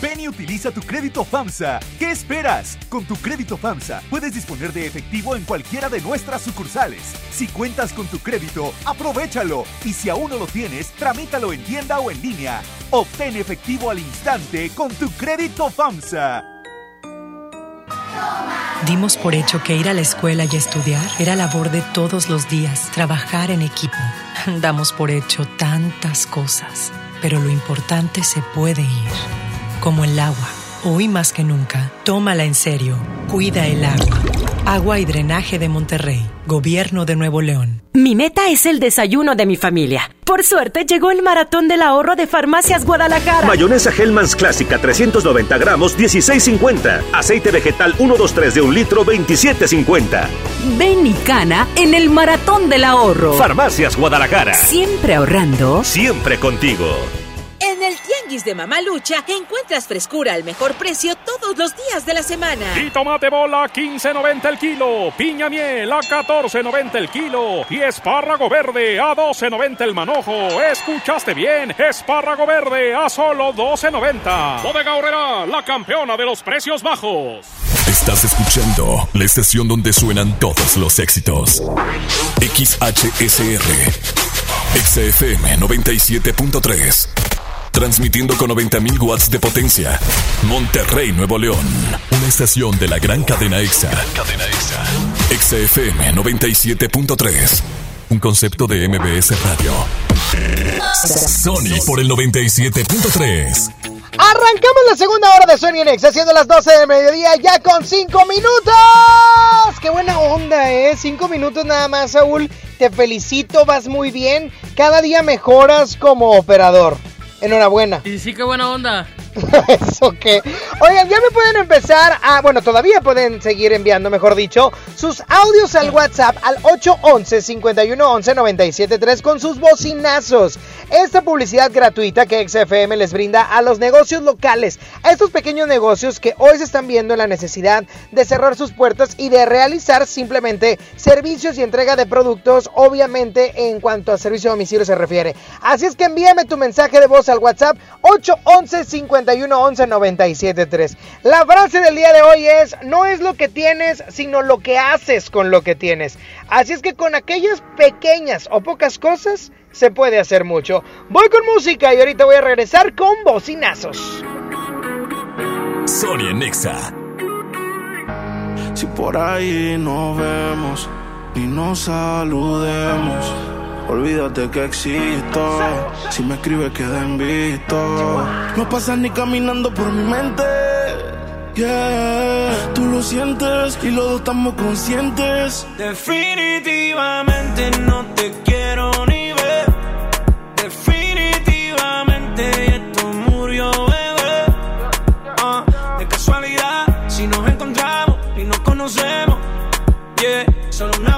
Ven y utiliza tu crédito FAMSA. ¿Qué esperas? Con tu crédito FAMSA puedes disponer de efectivo en cualquiera de nuestras sucursales. Si cuentas con tu crédito, aprovechalo. Y si aún no lo tienes, tramítalo en tienda o en línea. Obtén efectivo al instante con tu crédito FAMSA. Dimos por hecho que ir a la escuela y estudiar era labor de todos los días, trabajar en equipo. Damos por hecho tantas cosas, pero lo importante se puede ir, como el agua. Hoy más que nunca, tómala en serio, cuida el agua. Agua y Drenaje de Monterrey, Gobierno de Nuevo León. Mi meta es el desayuno de mi familia. Por suerte llegó el maratón del ahorro de Farmacias Guadalajara. Mayonesa Hellmann's Clásica 390 gramos 16.50. Aceite vegetal 123 de un litro 27.50. Ven y cana en el maratón del ahorro. Farmacias Guadalajara. Siempre ahorrando. Siempre contigo. Tianguis de Mamalucha encuentras frescura al mejor precio todos los días de la semana. Y tomate bola a 15.90 el kilo, piña miel a 14.90 el kilo y espárrago verde a 12.90 el manojo. ¿Escuchaste bien? Espárrago verde a solo 12.90. Bodega Horrera, la campeona de los precios bajos. Estás escuchando la estación donde suenan todos los éxitos. XHSR. XFM 97.3. Transmitiendo con 90.000 watts de potencia. Monterrey, Nuevo León. Una estación de la gran cadena EXA. cadena EXA. XFM 97.3. Un concepto de MBS Radio. Sony por el 97.3. Arrancamos la segunda hora de Sony Next, haciendo las 12 de mediodía ya con 5 minutos. ¡Qué buena onda, eh! 5 minutos nada más, Saúl. Te felicito, vas muy bien. Cada día mejoras como operador. Enhorabuena. Y sí, qué buena onda. Eso que. Oigan, ya me pueden empezar a. Bueno, todavía pueden seguir enviando, mejor dicho, sus audios al WhatsApp al 811-511-973 con sus bocinazos. Esta publicidad gratuita que XFM les brinda a los negocios locales, a estos pequeños negocios que hoy se están viendo en la necesidad de cerrar sus puertas y de realizar simplemente servicios y entrega de productos, obviamente en cuanto a servicio a domicilio se refiere. Así es que envíame tu mensaje de voz al WhatsApp 811 511 973. La frase del día de hoy es, no es lo que tienes, sino lo que haces con lo que tienes. Así es que con aquellas pequeñas o pocas cosas se puede hacer mucho. Voy con música y ahorita voy a regresar con bocinazos. Sony Nexa. Si por ahí nos vemos y nos saludemos, olvídate que existo. Si me escribes queda en visto. No pasas ni caminando por mi mente. Yeah, tú lo sientes y los dos estamos conscientes. Definitivamente no te quiero ni ver. Definitivamente esto murió, bebé. Ah, de casualidad, si nos encontramos y nos conocemos. Yeah, solo una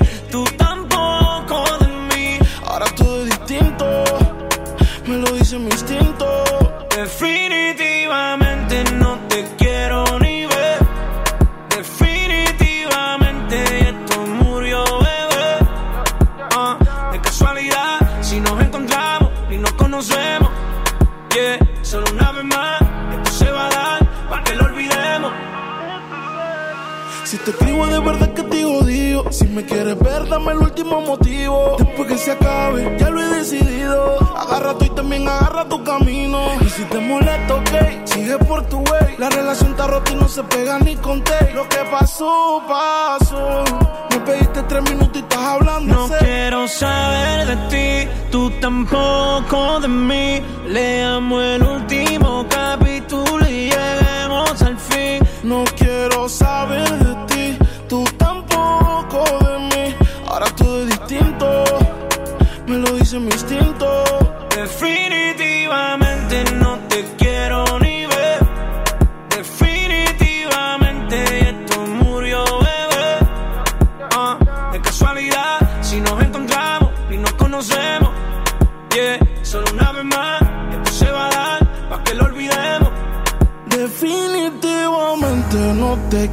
está rota y no se pega ni con té. Lo que pasó, pasó. Me pediste tres minutos y estás hablando. No quiero saber de ti, tú tampoco de mí. Leamos el último capítulo y lleguemos al fin. No quiero saber de ti, tú tampoco de mí. Ahora todo es distinto, me lo dice mi instinto.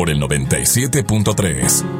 por el 97.3.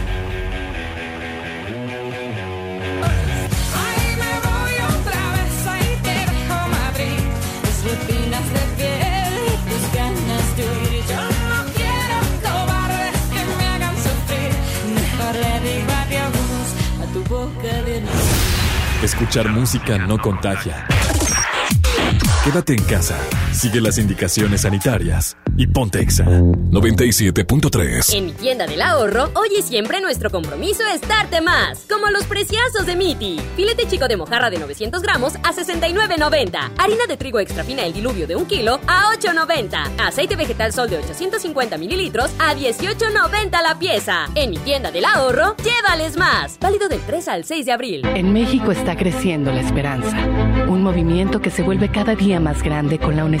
Escuchar música no contagia. Quédate en casa, sigue las indicaciones sanitarias y ponte Exa 97.3. En mi tienda del ahorro, hoy y siempre nuestro compromiso es darte más. Como los preciazos de Miti. Filete chico de mojarra de 900 gramos a 69.90. Harina de trigo extra fina el diluvio de un kilo a 8.90. Aceite vegetal sol de 850 mililitros a 18.90 la pieza. En mi tienda del ahorro, llévales más. Válido del 3 al 6 de abril. En México está creciendo la esperanza, un movimiento que se vuelve cada día más grande con la honestidad,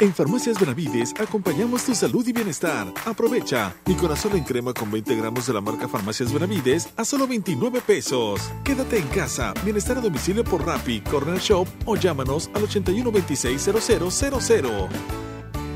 En Farmacias Benavides acompañamos tu salud y bienestar. Aprovecha Nicorazol en crema con 20 gramos de la marca Farmacias Benavides a solo 29 pesos. Quédate en casa, bienestar a domicilio por Rappi, Corner Shop o llámanos al 81 26 0000.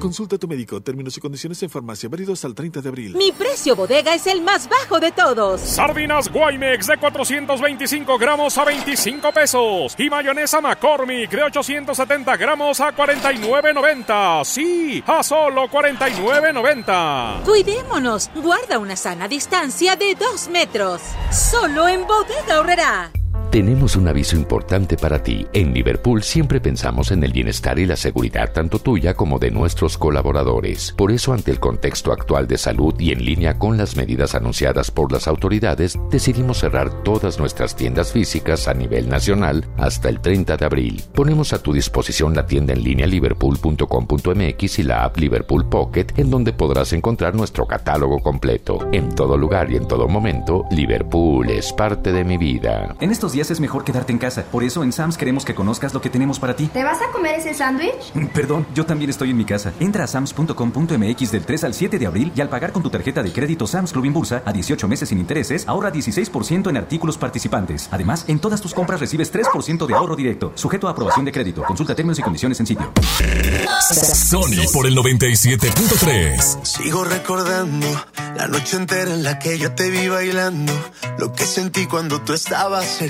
Consulta a tu médico. Términos y condiciones en farmacia válidos al 30 de abril. Mi precio bodega es el más bajo de todos. Sardinas Guaymex de 425 gramos a 25 pesos. Y mayonesa McCormick de 870 gramos a 49.90. Sí, a solo 49.90. Cuidémonos. Guarda una sana distancia de dos metros. Solo en bodega horrera. Tenemos un aviso importante para ti. En Liverpool siempre pensamos en el bienestar y la seguridad tanto tuya como de nuestros colaboradores. Por eso, ante el contexto actual de salud y en línea con las medidas anunciadas por las autoridades, decidimos cerrar todas nuestras tiendas físicas a nivel nacional hasta el 30 de abril. Ponemos a tu disposición la tienda en línea liverpool.com.mx y la app Liverpool Pocket, en donde podrás encontrar nuestro catálogo completo. En todo lugar y en todo momento, Liverpool es parte de mi vida. En estos días es mejor quedarte en casa. Por eso en Sams queremos que conozcas lo que tenemos para ti. ¿Te vas a comer ese sándwich? Perdón, yo también estoy en mi casa. Entra a sams.com.mx del 3 al 7 de abril y al pagar con tu tarjeta de crédito Sams Club Bursa a 18 meses sin intereses, ahorra 16% en artículos participantes. Además, en todas tus compras recibes 3% de ahorro directo, sujeto a aprobación de crédito. Consulta términos y condiciones en sitio. Sony por el 97.3. Sigo recordando la noche entera en la que yo te vi bailando. Lo que sentí cuando tú estabas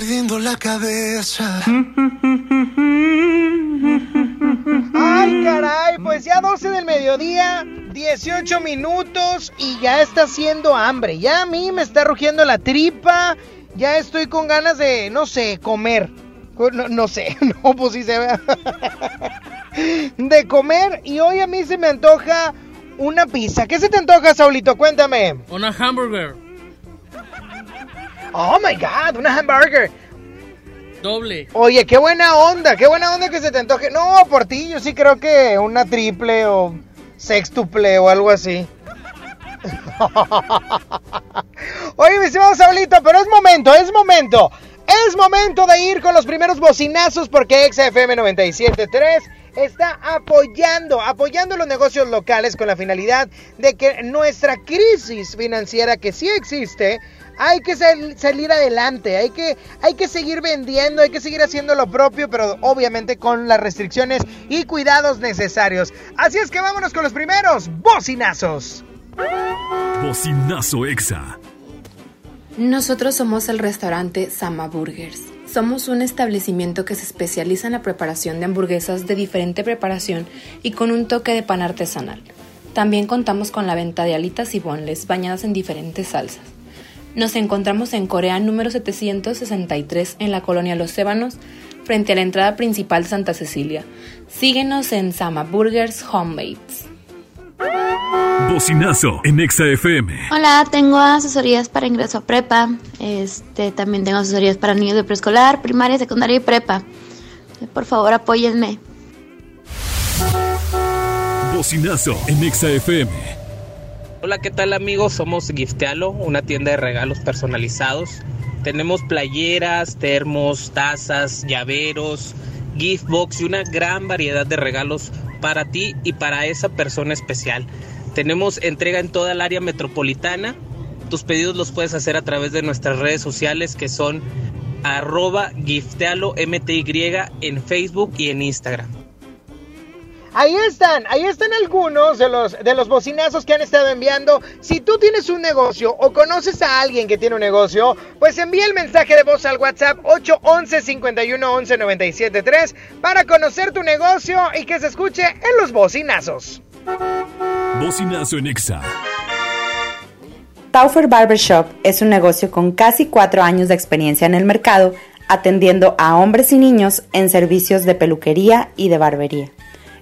Perdiendo la cabeza. Ay, caray, pues ya 12 del mediodía, 18 minutos y ya está haciendo hambre. Ya a mí me está rugiendo la tripa, ya estoy con ganas de, no sé, comer. No, no sé, no, pues sí se ve. De comer y hoy a mí se me antoja una pizza. ¿Qué se te antoja, Saulito? Cuéntame. Una hamburger. Oh my god, una hamburger. Doble. Oye, qué buena onda, qué buena onda que se te antoje. No, por ti, yo sí creo que una triple o sextuple o algo así. Oye, mi estimado Saulito, pero es momento, es momento. Es momento de ir con los primeros bocinazos porque XFM 97.3 está apoyando, apoyando los negocios locales con la finalidad de que nuestra crisis financiera que sí existe, hay que sal- salir adelante, hay que, hay que seguir vendiendo, hay que seguir haciendo lo propio, pero obviamente con las restricciones y cuidados necesarios. Así es que vámonos con los primeros bocinazos. Bocinazo Exa. Nosotros somos el restaurante Sama Burgers. Somos un establecimiento que se especializa en la preparación de hamburguesas de diferente preparación y con un toque de pan artesanal. También contamos con la venta de alitas y bonles bañadas en diferentes salsas. Nos encontramos en Corea número 763 en la colonia Los Ébanos, frente a la entrada principal Santa Cecilia. Síguenos en Sama Burgers Homemates. Bocinazo en Exa FM. Hola, tengo asesorías para ingreso a prepa. Este, también tengo asesorías para niños de preescolar, primaria, secundaria y prepa. Por favor, apóyenme. Bocinazo en Exa FM. Hola, ¿qué tal amigos? Somos Giftealo, una tienda de regalos personalizados. Tenemos playeras, termos, tazas, llaveros, gift box y una gran variedad de regalos para ti y para esa persona especial. Tenemos entrega en toda el área metropolitana. Tus pedidos los puedes hacer a través de nuestras redes sociales que son arroba giftealo mty en Facebook y en Instagram. Ahí están, ahí están algunos de los, de los bocinazos que han estado enviando. Si tú tienes un negocio o conoces a alguien que tiene un negocio, pues envía el mensaje de voz al WhatsApp 811 51 11 973 para conocer tu negocio y que se escuche en los bocinazos. Bocinazo en Exa. Taufer Barbershop es un negocio con casi cuatro años de experiencia en el mercado, atendiendo a hombres y niños en servicios de peluquería y de barbería.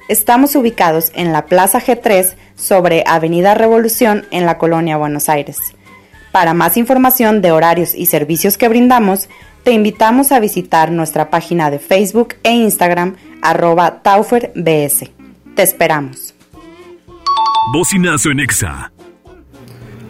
Estamos ubicados en la Plaza G3 sobre Avenida Revolución en la Colonia Buenos Aires. Para más información de horarios y servicios que brindamos, te invitamos a visitar nuestra página de Facebook e Instagram arroba TauferBS. Te esperamos. Bocinazo en Exa.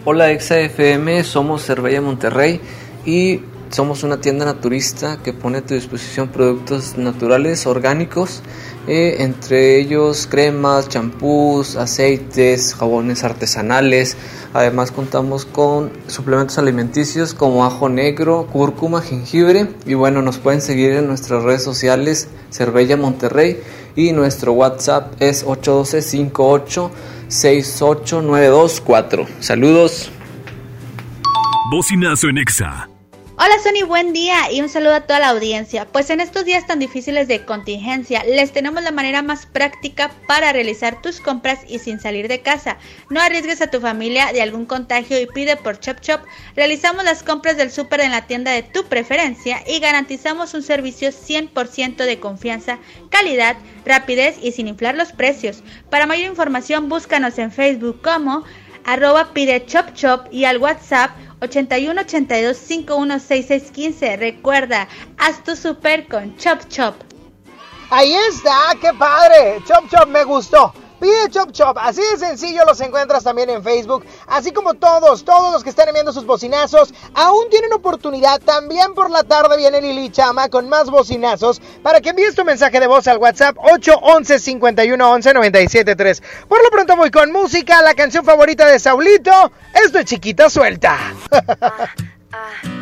Hola Exa FM, somos Cervella Monterrey y Somos una tienda naturista que pone a tu disposición productos naturales, orgánicos, eh, entre ellos cremas, champús, aceites, jabones artesanales. Además contamos con suplementos alimenticios como ajo negro, cúrcuma, jengibre y bueno, nos pueden seguir en nuestras redes sociales Cervella Monterrey y nuestro WhatsApp es 812 58 68924. Saludos. Bocinazo en Exa. Hola Sony, buen día y un saludo a toda la audiencia. Pues en estos días tan difíciles de contingencia, les tenemos la manera más práctica para realizar tus compras y sin salir de casa. No arriesgues a tu familia de algún contagio y pide por Chop Chop. Realizamos las compras del súper en la tienda de tu preferencia y garantizamos un servicio 100% de confianza, calidad, rapidez y sin inflar los precios. Para mayor información, búscanos en Facebook como arroba pide chop chop y al WhatsApp 81 82 51 66 15. Recuerda, haz tu super con Chop Chop. Ahí está, qué padre. Chop Chop me gustó. Pide Chop Chop, así de sencillo los encuentras también en Facebook, así como todos, todos los que están enviando sus bocinazos, aún tienen oportunidad, también por la tarde viene Lili Chama con más bocinazos, para que envíes tu mensaje de voz al WhatsApp 811 51 11 973. Por lo pronto voy con música, la canción favorita de Saulito, esto es Chiquita Suelta.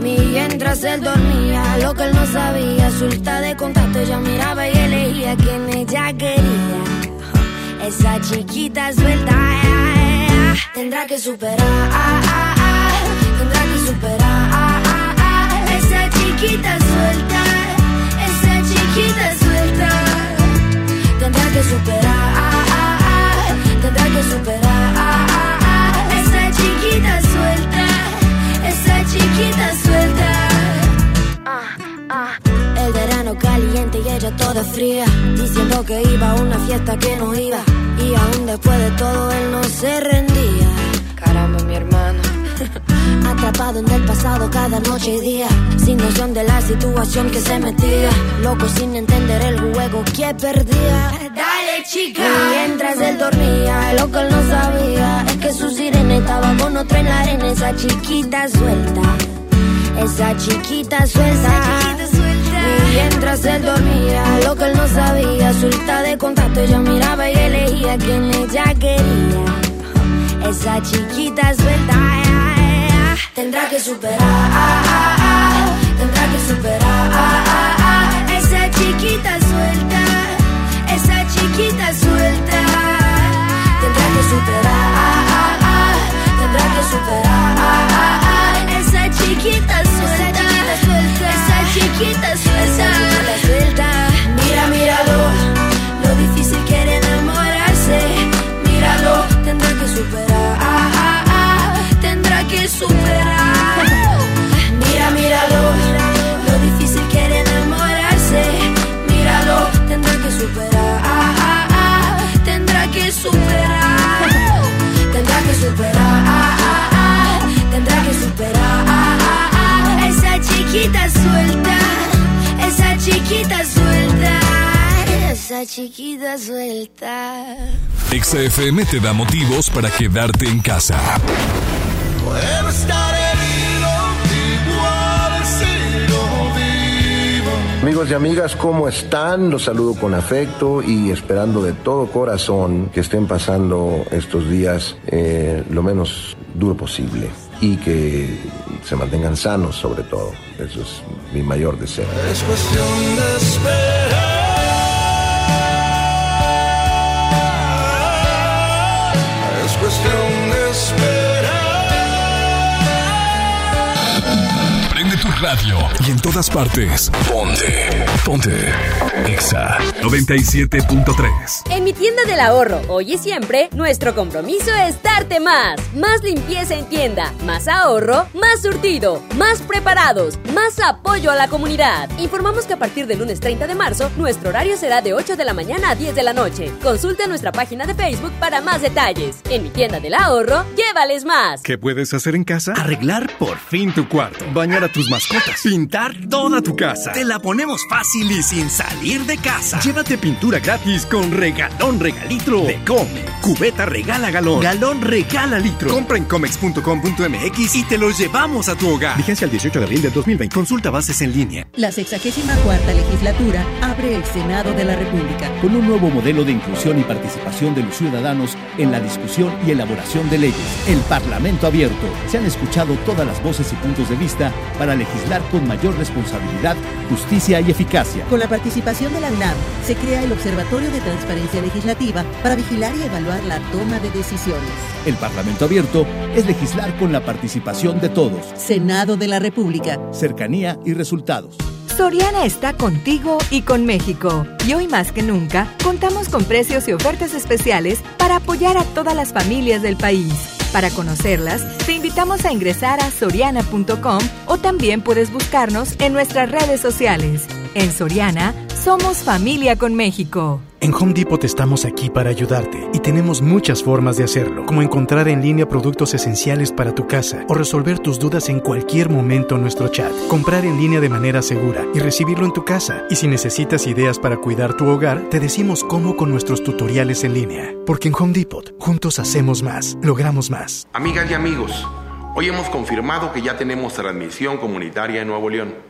Mientras él dormía, lo que él no sabía, suelta de contacto, ella miraba y elegía quien ella quería. Esa chiquita suelta, tendrá que superar, tendrá que superar. Esa chiquita suelta, esa chiquita suelta, tendrá que superar, tendrá que superar. Esa chiquita suelta, chiquita suelta. El verano caliente y ella toda fría, diciendo que iba a una fiesta que no iba. Y aún después de todo él no se rendía. Caramba, mi hermano. Atrapado en el pasado cada noche y día, sin noción de la situación que se metía. Loco sin entender el juego que perdía. Chica. Mientras él dormía, lo que él no sabía es que su sirena estaba con otro en la arena. Esa chiquita suelta, esa chiquita suelta. Mientras él dormía, lo que él no sabía, suelta de contacto, ella miraba y elegía quien ella quería. Esa chiquita suelta, tendrá que superar, tendrá que superar. Esa chiquita suelta, esa chiquita suelta, tendrá que superar, tendrá que superar. Esa chiquita suelta, esa chiquita suelta. Superar, tendrá que superar. Esa chiquita suelta, esa chiquita suelta, esa chiquita suelta. XFM te da motivos para quedarte en casa. Puedo estar herido, Amigos y amigas, ¿cómo están? Los saludo con afecto y esperando de todo corazón que estén pasando estos días eh, lo menos duro posible y que se mantengan sanos sobre todo. Eso es mi mayor deseo. Es cuestión de esperar. Radio y en todas partes. Ponte. Ponte. Exa 97.3. En mi tienda del ahorro, hoy y siempre, nuestro compromiso es darte más. Más limpieza en tienda, más ahorro, más surtido, más preparados, más apoyo a la comunidad. Informamos que a partir del lunes 30 de marzo, nuestro horario será de 8 de la mañana a 10 de la noche. Consulta nuestra página de Facebook para más detalles. En mi tienda del ahorro, llévales más. ¿Qué puedes hacer en casa? Arreglar por fin tu cuarto, bañar a tus mascotas, pintar toda tu casa. Te la ponemos fácil y sin salir de casa. Llévate pintura gratis con regalón regalitro de Come. Cubeta regala galón. Galón regala litro. Compra en comex.com.mx y te los llevamos a tu hogar. Vigencia el 18 de abril del 2020. Consulta bases en línea. La 64 legislatura abre el Senado de la República. Con un nuevo modelo de inclusión y participación de los ciudadanos en la discusión y elaboración de leyes. El Parlamento abierto. Se han escuchado todas las voces y puntos de vista para legislar con mayor responsabilidad, justicia y eficacia. Con la participación de la UNAM, se crea el Observatorio de Transparencia Legislativa para vigilar y evaluar la toma de decisiones. El Parlamento abierto es legislar con la participación de todos. Senado de la República. Cercanía y resultados. Soriana está contigo y con México. Y hoy más que nunca, contamos con precios y ofertas especiales para apoyar a todas las familias del país. Para conocerlas, te invitamos a ingresar a soriana.com o también puedes buscarnos en nuestras redes sociales. En Soriana, somos familia con México. En Home Depot estamos aquí para ayudarte y tenemos muchas formas de hacerlo, como encontrar en línea productos esenciales para tu casa o resolver tus dudas en cualquier momento en nuestro chat, comprar en línea de manera segura y recibirlo en tu casa. Y si necesitas ideas para cuidar tu hogar, te decimos cómo con nuestros tutoriales en línea. Porque en Home Depot, juntos hacemos más, logramos más. Amigas y amigos, hoy hemos confirmado que ya tenemos transmisión comunitaria en Nuevo León.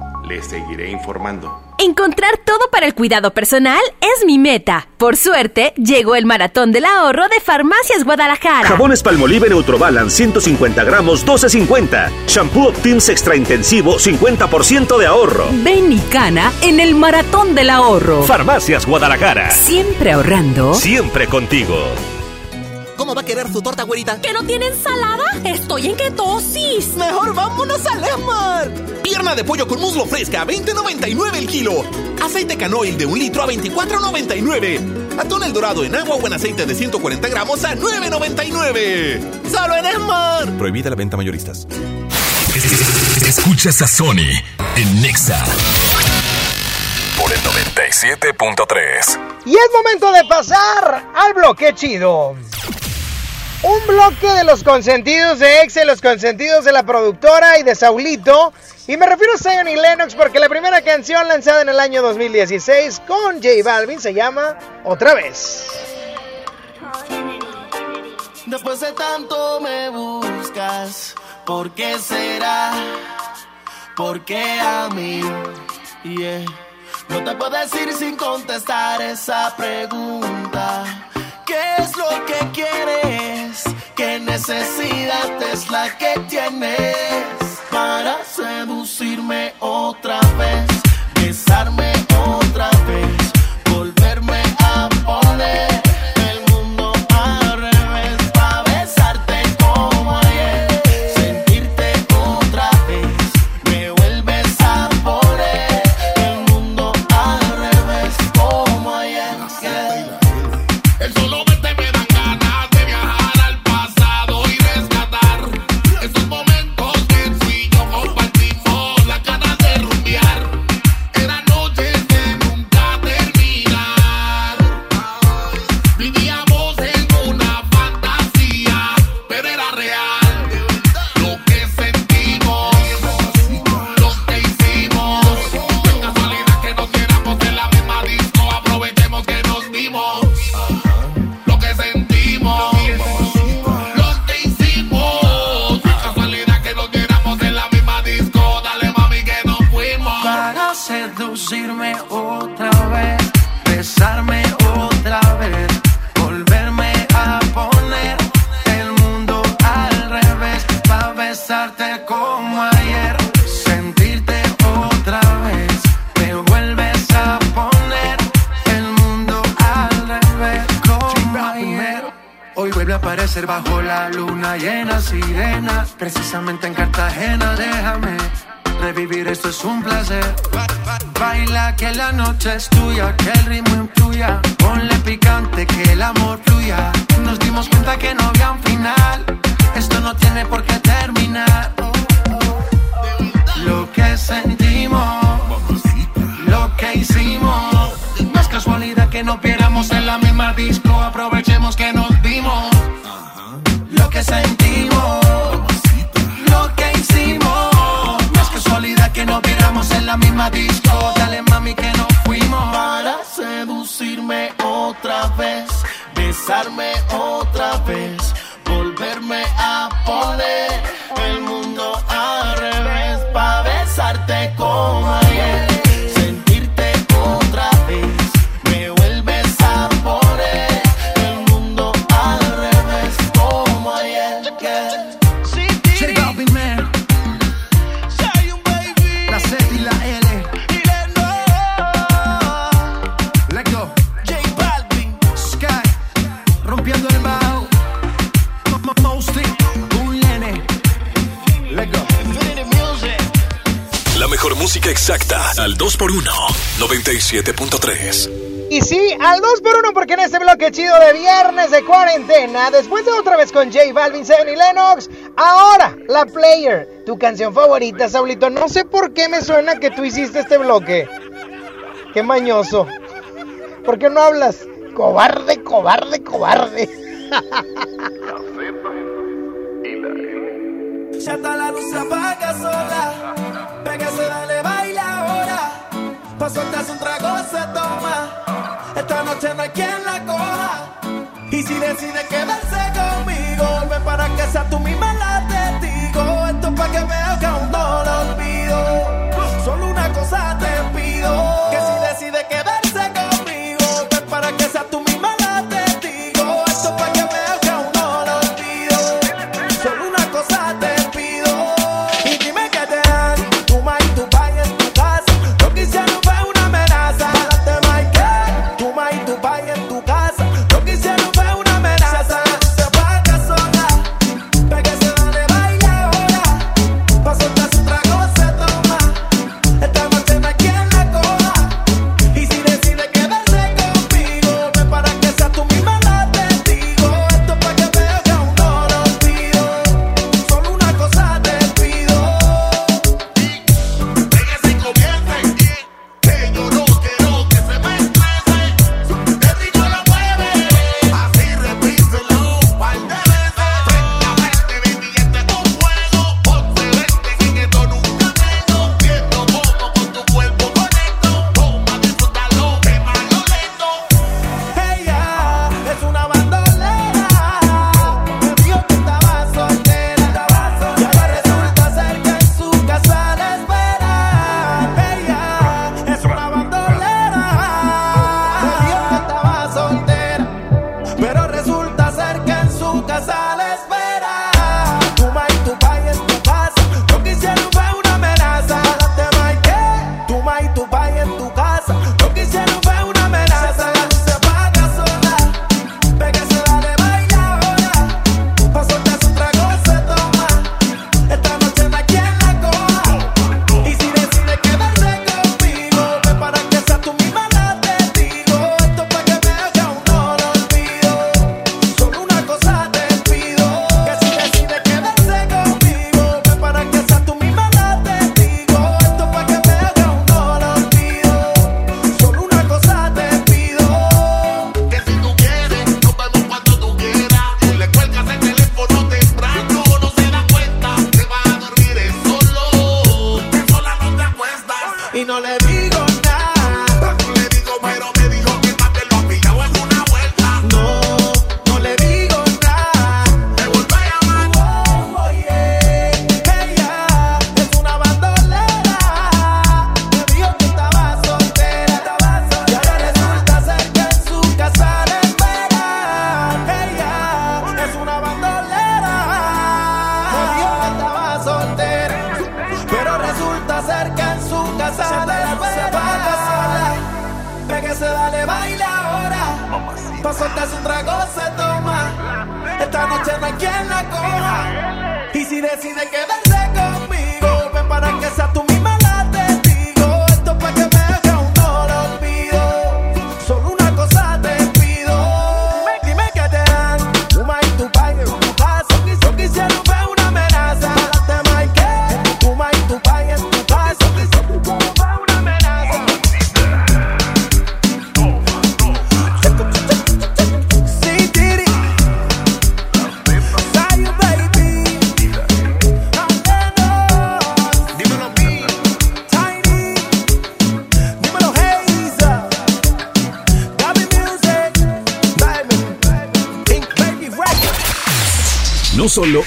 Les seguiré informando. Encontrar todo para el cuidado personal es mi meta. Por suerte, llegó el maratón del ahorro de Farmacias Guadalajara. Jabones Palmolive Neutrobalan 150 gramos 12.50. Shampoo Optims Extra Intensivo 50% de ahorro. Ven y cana en el maratón del ahorro. Farmacias Guadalajara. Siempre ahorrando. Siempre contigo. ¿Cómo va a querer su torta, güerita? ¿Que no tiene ensalada? Estoy en ketosis. Mejor vámonos a Lemar. Pierna de pollo con muslo fresca a 20.99 el kilo. Aceite canoil de un litro a 24.99. Atún el dorado en agua o en aceite de 140 gramos a 9.99. ¡Solo en Esmar! Prohibida la venta mayoristas. Escuchas a Sony en Nexa por el 97.3. Y es momento de pasar al bloque chido. Un bloque de los consentidos de Excel, los consentidos de la productora y de Saulito. Y me refiero a Zion y Lennox porque la primera canción lanzada en el año 2016 con J Balvin se llama Otra vez. Después de tanto me buscas, ¿por qué será? ¿Por qué a mí? No te puedo decir sin contestar esa pregunta. ¿Qué es lo que quieres? ¿Qué necesidad es la que tienes para seducirme otra vez? Besarme otra vez, besarme otra vez, besarme otra vez, volverme a poner el mundo al revés, para besarte como ayer, sentirte otra vez, me vuelves a poner el mundo al revés, como ayer. Hoy vuelve a aparecer bajo la luna llena, sirena, precisamente en Cartagena, déjame Revivir esto es un placer. Baila que la noche es tuya, que el ritmo influya. Ponle picante, que el amor fluya. Nos dimos cuenta que no había un final. Esto no tiene por qué terminar. Lo que sentimos, lo que hicimos. No es casualidad que no pieramos en la misma disco. Aprovechemos que nos dimos. Lo que sentimos. matito. Dale mami que nos fuimos. Para seducirme otra vez, besarme otra vez exacta al 2x1 97.3. Y sí, al 2x1 porque en este bloque chido de viernes de cuarentena, después de otra vez con J Balvin, Seven y Lennox, ahora la player, tu canción favorita, Saulito. No sé por qué me suena que tú hiciste este bloque. Qué mañoso. ¿Por qué no hablas? Cobarde, cobarde, cobarde. Ya está la luz apaga sola, pega se dale, va sueltas un trago se toma. Esta noche no hay quien la coja. Y si decides quedarse conmigo, ven para que sea tú misma.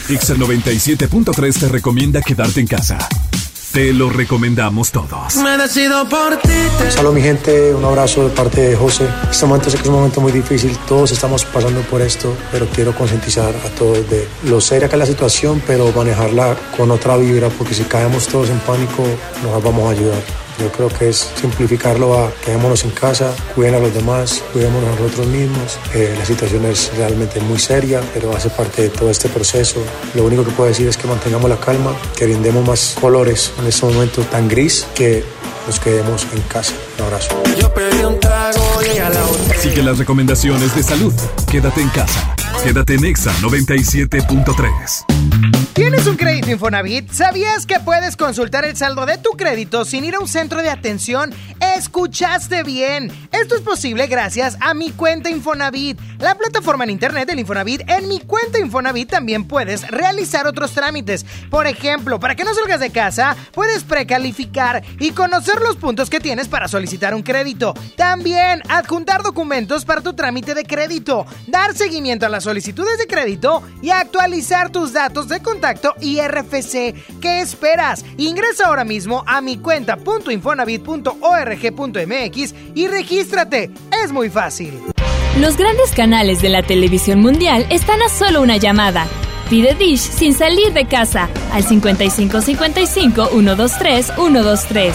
Exa 97.3 te recomienda quedarte en casa. Te lo recomendamos todos. Me decido por ti. Saludos mi gente, un abrazo de parte de José. Este momento sé que es un momento muy difícil, todos estamos pasando por esto, pero quiero concientizar a todos de lo seria que es la situación, pero manejarla con otra vibra, porque si caemos todos en pánico, nos vamos a ayudar. Yo creo que es simplificarlo a quedémonos en casa, cuiden a los demás, cuidémonos a nosotros mismos. Eh, la situación es realmente muy seria, pero hace parte de todo este proceso. Lo único que puedo decir es que mantengamos la calma, que brindemos más colores en este momento tan gris, que nos quedemos en casa. Un abrazo. Yo pedí un trago y a la. Sigue las recomendaciones de salud. Quédate en casa. Quédate en Exa 97.3. ¿Tienes un crédito Infonavit? ¿Sabías que puedes consultar el saldo de tu crédito sin ir a un centro de atención? Escuchaste bien. Esto es posible gracias a Mi Cuenta Infonavit, la plataforma en internet del Infonavit. En Mi Cuenta Infonavit también puedes realizar otros trámites. Por ejemplo, para que no salgas de casa, puedes precalificar y conocer los puntos que tienes para solicitar un crédito. También adjuntar documentos para tu trámite de crédito, dar seguimiento a las solicitudes de crédito y actualizar tus datos de contacto y RFC. ¿Qué esperas? Ingresa ahora mismo a mi cuenta.infonavit.org.mx y regístrate. Es muy fácil. Los grandes canales de la televisión mundial están a solo una llamada. Pide Dish sin salir de casa al 5555 123 123.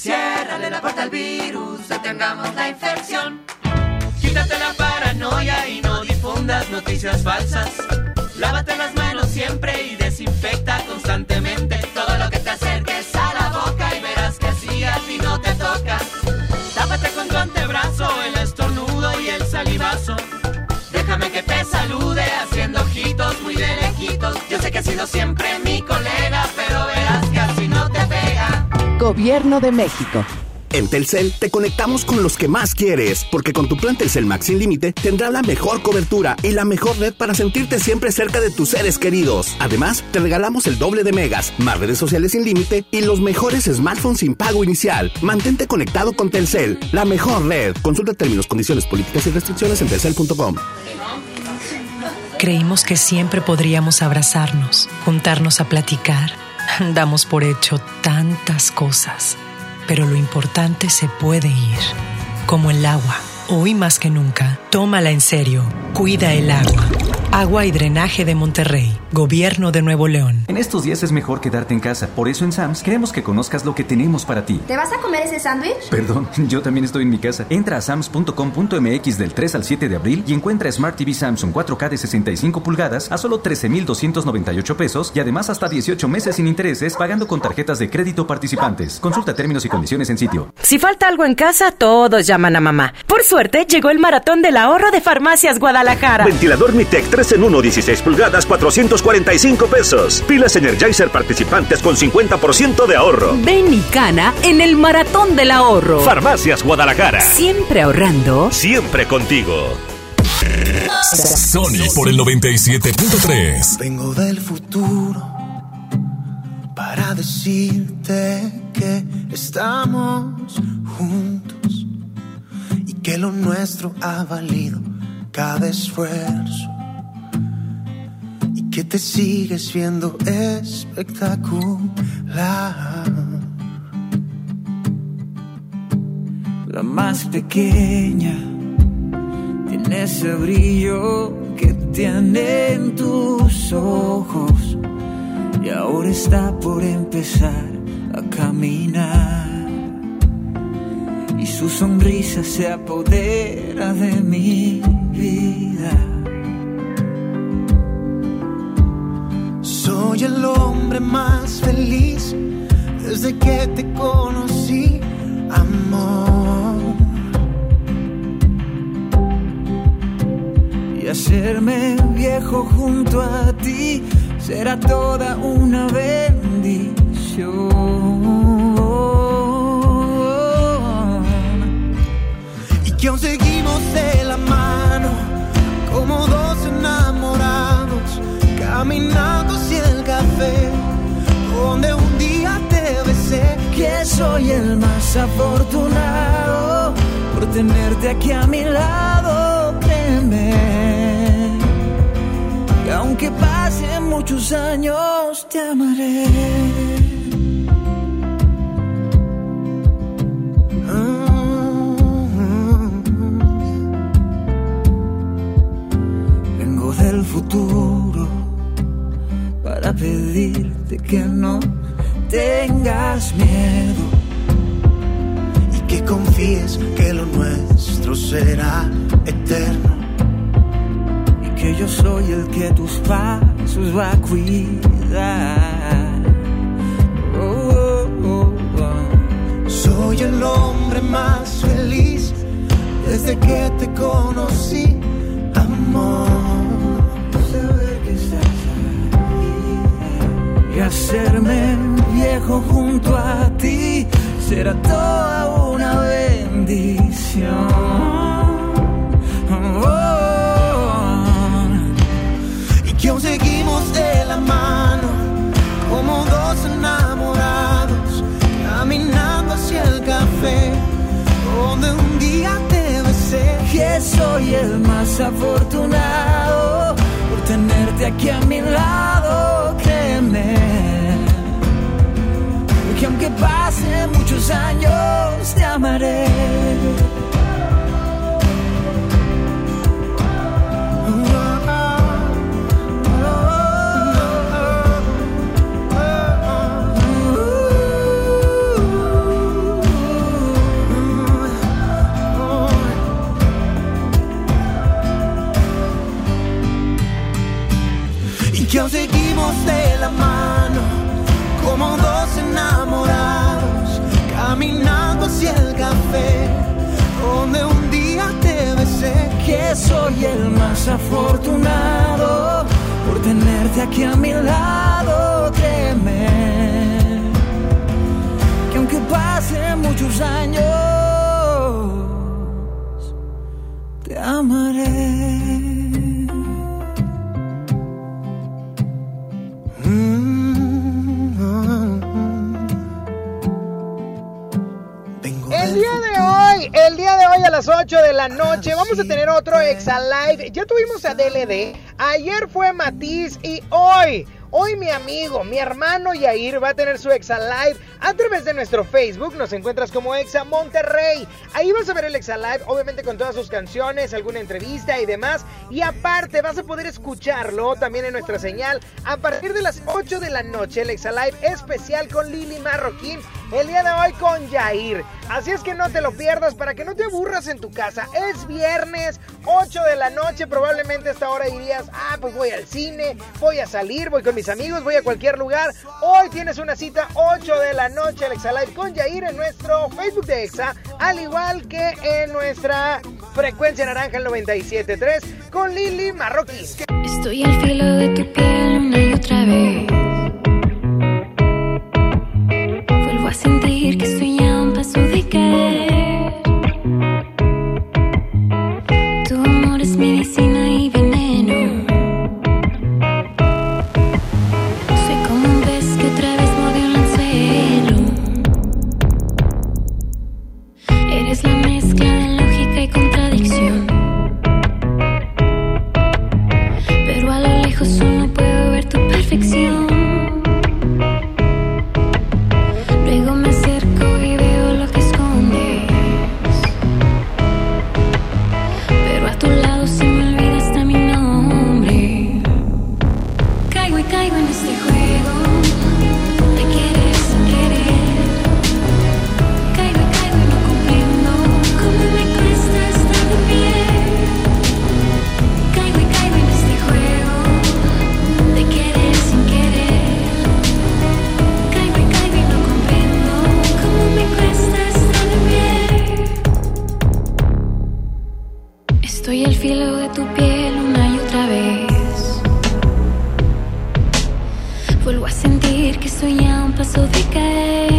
Ciérrale la puerta al virus, detengamos la infección. Quítate la paranoia y no difundas noticias falsas. Lávate las manos siempre y desinfecta constantemente todo lo que te acerques a la boca y verás que así a ti no te toca. Tápate con tu antebrazo el estornudo y el salivazo. Déjame que te salude haciendo ojitos muy de lejitos. Yo sé que has sido siempre mi colega, Gobierno de México. En Telcel te conectamos con los que más quieres, porque con tu plan Telcel Max sin límite tendrás la mejor cobertura y la mejor red para sentirte siempre cerca de tus seres queridos. Además, te regalamos el doble de megas, más redes sociales sin límite y los mejores smartphones sin pago inicial. Mantente conectado con Telcel, la mejor red. Consulta términos, condiciones, políticas y restricciones en telcel.com. Creímos que siempre podríamos abrazarnos, juntarnos a platicar. Damos por hecho tantas cosas, pero lo importante se puede ir, como el agua. Hoy más que nunca, tómala en serio. Cuida el agua. Agua y Drenaje de Monterrey, Gobierno de Nuevo León. En estos días es mejor quedarte en casa. Por eso en Sams queremos que conozcas lo que tenemos para ti. ¿Te vas a comer ese sándwich? Perdón, yo también estoy en mi casa. Entra a sams.com.mx del 3 al 7 de abril y encuentra Smart TV Samsung 4K de 65 pulgadas a solo 13,298 pesos y además hasta 18 meses sin intereses pagando con tarjetas de crédito participantes. Consulta términos y condiciones en sitio. Si falta algo en casa, todos llaman a mamá. Por suerte, llegó el maratón del ahorro de Farmacias Guadalajara. Ventilador Mitec 3 en 1, 16 pulgadas, 445 pesos. Pilas Energizer participantes con 50% de ahorro. Ven y cana en el maratón del ahorro. Farmacias Guadalajara. Siempre ahorrando. Siempre contigo. Sony por el 97.3. Vengo del futuro para decirte que estamos juntos y que lo nuestro ha valido cada esfuerzo que te sigues viendo espectacular. La más pequeña tiene ese brillo que tiene en tus ojos y ahora está por empezar a caminar. y su sonrisa se apodera de mi vida. Soy el hombre más feliz desde que te conocí, amor. Y hacerme viejo junto a ti será toda una bendición. Y que aún seguimos de la mano como dos enamorados caminando donde un día te besé. Que soy el más afortunado por tenerte aquí a mi lado, créeme. Y aunque pasen muchos años, te amaré. Vengo del futuro para pedirte que no tengas miedo y que confíes que lo nuestro será eterno. y que yo soy el que tus pasos va a cuidar. Oh, oh, oh, oh. Soy el hombre más feliz desde que te conocí, amor. Hacerme viejo junto a ti será toda una bendición. Oh, y que aún seguimos de la mano como dos enamorados caminando hacia el café donde un día te besé. que soy el más afortunado por tenerte aquí a mi lado, muchos años, te amaré. y que aún seguimos de la mano como dos caminando hacia el café donde un día te besé. Que soy el más afortunado por tenerte aquí a mi lado, créeme. Que aunque pasen muchos años, te amaré. Las 8 de la noche, vamos a tener otro Exa Live. Ya tuvimos a DLD, ayer fue Matiz y hoy, hoy mi amigo, mi hermano Yair va a tener su Exa Live a través de nuestro Facebook. Nos encuentras como Exa Monterrey. Ahí vas a ver el Exa Live, obviamente con todas sus canciones, alguna entrevista y demás. Y aparte vas a poder escucharlo también en nuestra señal a partir de las 8 de la noche. El Exa Live especial con Lili Marroquín. El día de hoy con Yair. Así es que no te lo pierdas para que no te aburras en tu casa. Es viernes, 8 de la noche. Probablemente a esta hora dirías, ah, pues voy al cine, voy a salir, voy con mis amigos, voy a cualquier lugar. Hoy tienes una cita 8 de la noche, el Exa Live con Yair en nuestro Facebook de Exa, al igual que en nuestra frecuencia naranja el 97.3 con Lili Marroquín. Estoy al filo de tu piel una y otra vez. A el filo de tu piel una y otra vez. Vuelvo a sentir que soy a un paso de caer.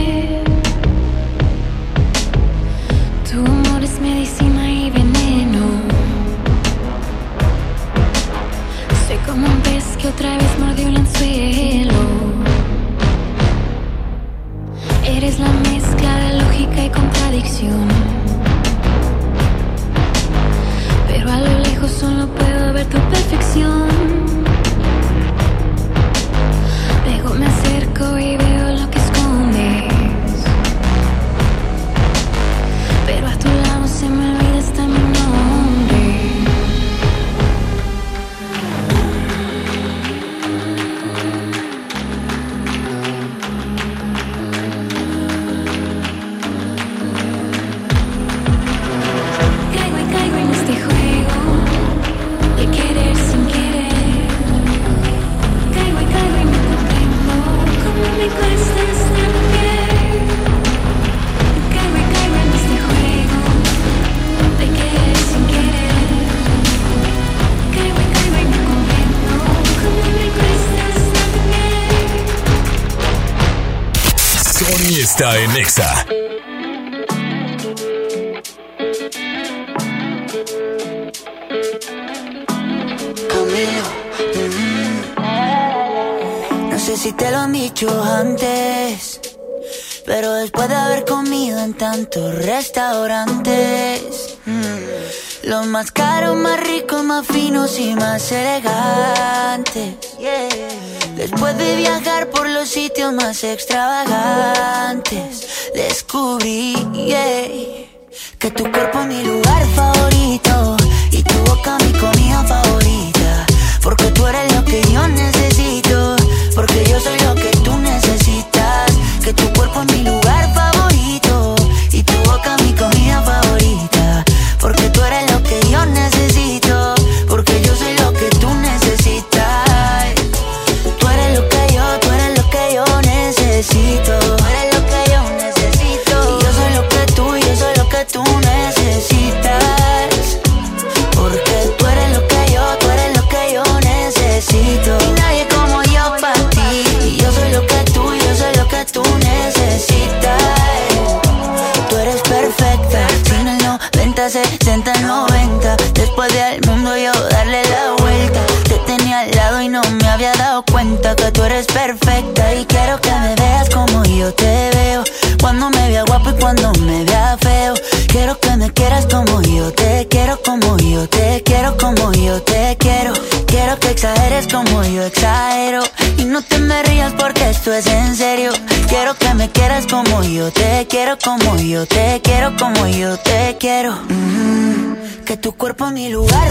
extravagantes. Descubrí que tú mi lugar.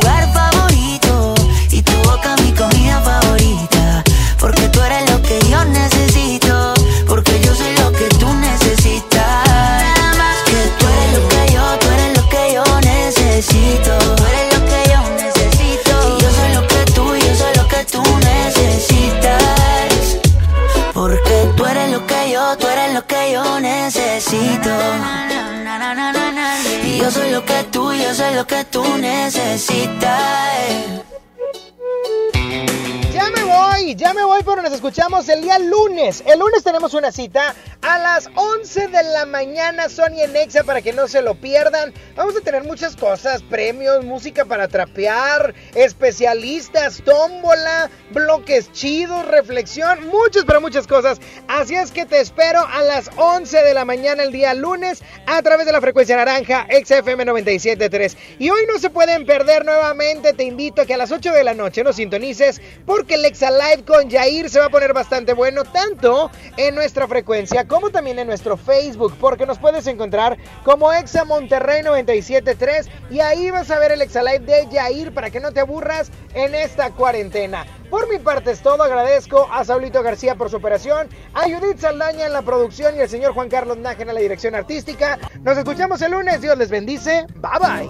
necesito. Yo soy lo que tú, yo soy lo que tú necesitas voy, ya me voy, pero nos escuchamos el día lunes. El lunes tenemos una cita a las 11 de la mañana, Sony en Nexa, para que no se lo pierdan. Vamos a tener muchas cosas, premios, música para trapear, especialistas, tómbola, bloques chidos, reflexión, muchas, pero muchas cosas. Así es que te espero a las 11 de la mañana el día lunes a través de la frecuencia naranja XFM 97.3. Y hoy no se pueden perder nuevamente, te invito a que a las 8 de la noche nos sintonices porque el Exalá Live con Jair se va a poner bastante bueno tanto en nuestra frecuencia como también en nuestro Facebook porque nos puedes encontrar como Exa Monterrey 973 y ahí vas a ver el Exa Live de Jair para que no te aburras en esta cuarentena. Por mi parte es todo, agradezco a Saulito García por su operación, a Judith Saldaña en la producción y al señor Juan Carlos Nájera en la dirección artística. Nos escuchamos el lunes, Dios les bendice, bye bye.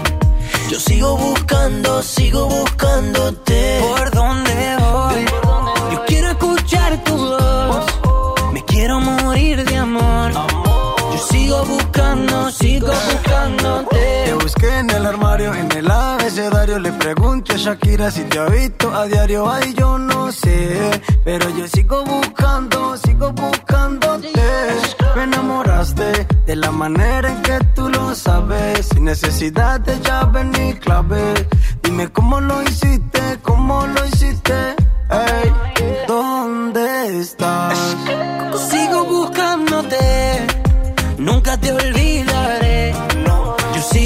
Yo sigo buscando, sigo buscándote. ¿Por dónde voy? Yo quiero escuchar tu voz. Me quiero morir de amor. Yo sigo buscando, sigo buscándote. Busqué en el armario, en el abecedario. Le pregunto a Shakira si te ha visto a diario. Ay, yo no sé. Pero yo sigo buscando, sigo buscándote. Me enamoraste de la manera en que tú lo sabes. Sin necesidad de llave ni clave. Dime cómo lo hiciste, cómo lo hiciste. Ey, ¿dónde estás? Sigo buscándote, nunca te olvidaré.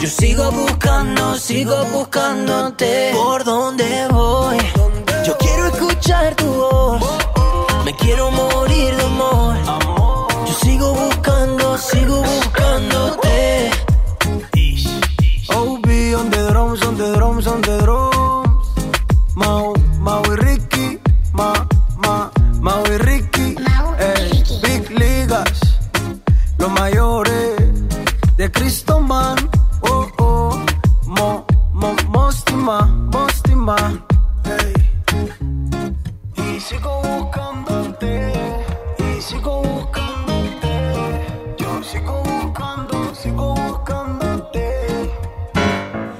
Yo sigo buscando, sigo buscándote. ¿Por dónde voy? Yo quiero escuchar tu voz. Me quiero morir de amor. Yo sigo buscando, sigo buscándote. OB on the drums, on the drums, on the drums. Mau, Mau y Ricky, Ma, Ma, Mau y Ricky. Ey, Big Ligas, los mayores de Cristo Man. Mostima. Ey. Y sigo buscándote, y sigo buscándote. Yo sigo buscando, sigo buscándote.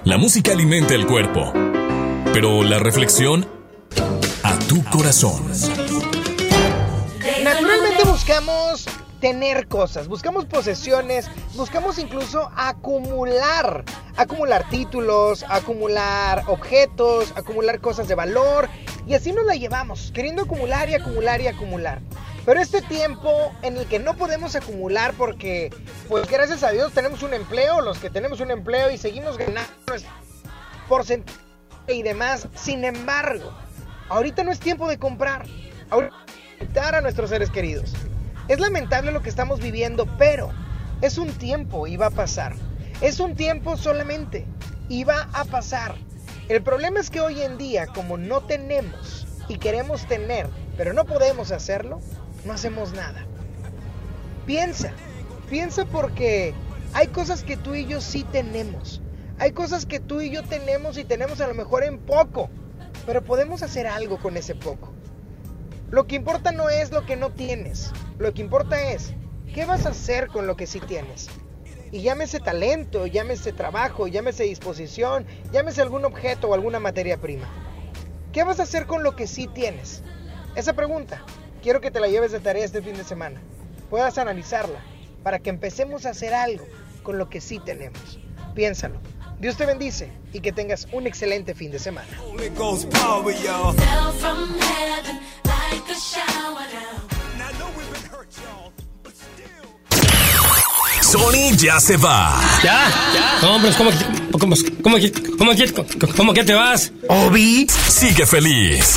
La música alimenta el cuerpo, pero la reflexión a tu corazón. Tener cosas, buscamos posesiones, buscamos incluso acumular, acumular títulos, acumular objetos, acumular cosas de valor y así nos la llevamos, queriendo acumular y acumular y acumular. Pero este tiempo en el que no podemos acumular porque, pues gracias a Dios tenemos un empleo, los que tenemos un empleo y seguimos ganando porcentaje y demás, sin embargo, ahorita no es tiempo de comprar, ahorita a nuestros seres queridos. Es lamentable lo que estamos viviendo, pero es un tiempo y va a pasar. Es un tiempo solamente y va a pasar. El problema es que hoy en día, como no tenemos y queremos tener, pero no podemos hacerlo, no hacemos nada. Piensa, piensa porque hay cosas que tú y yo sí tenemos. Hay cosas que tú y yo tenemos y tenemos a lo mejor en poco, pero podemos hacer algo con ese poco. Lo que importa no es lo que no tienes, lo que importa es ¿Qué vas a hacer con lo que sí tienes? Y llámese talento, llámese trabajo, llámese disposición, llámese algún objeto o alguna materia prima. ¿Qué vas a hacer con lo que sí tienes? Esa pregunta, quiero que te la lleves de tarea este fin de semana. Puedas analizarla para que empecemos a hacer algo con lo que sí tenemos. Piénsalo. Dios te bendice y que tengas un excelente fin de semana. Sony ya se va. ¿Ya? ¿Ya? No, hombre, ¿cómo, que- cómo, cómo, cómo, que- cómo que te vas? Obi sigue feliz.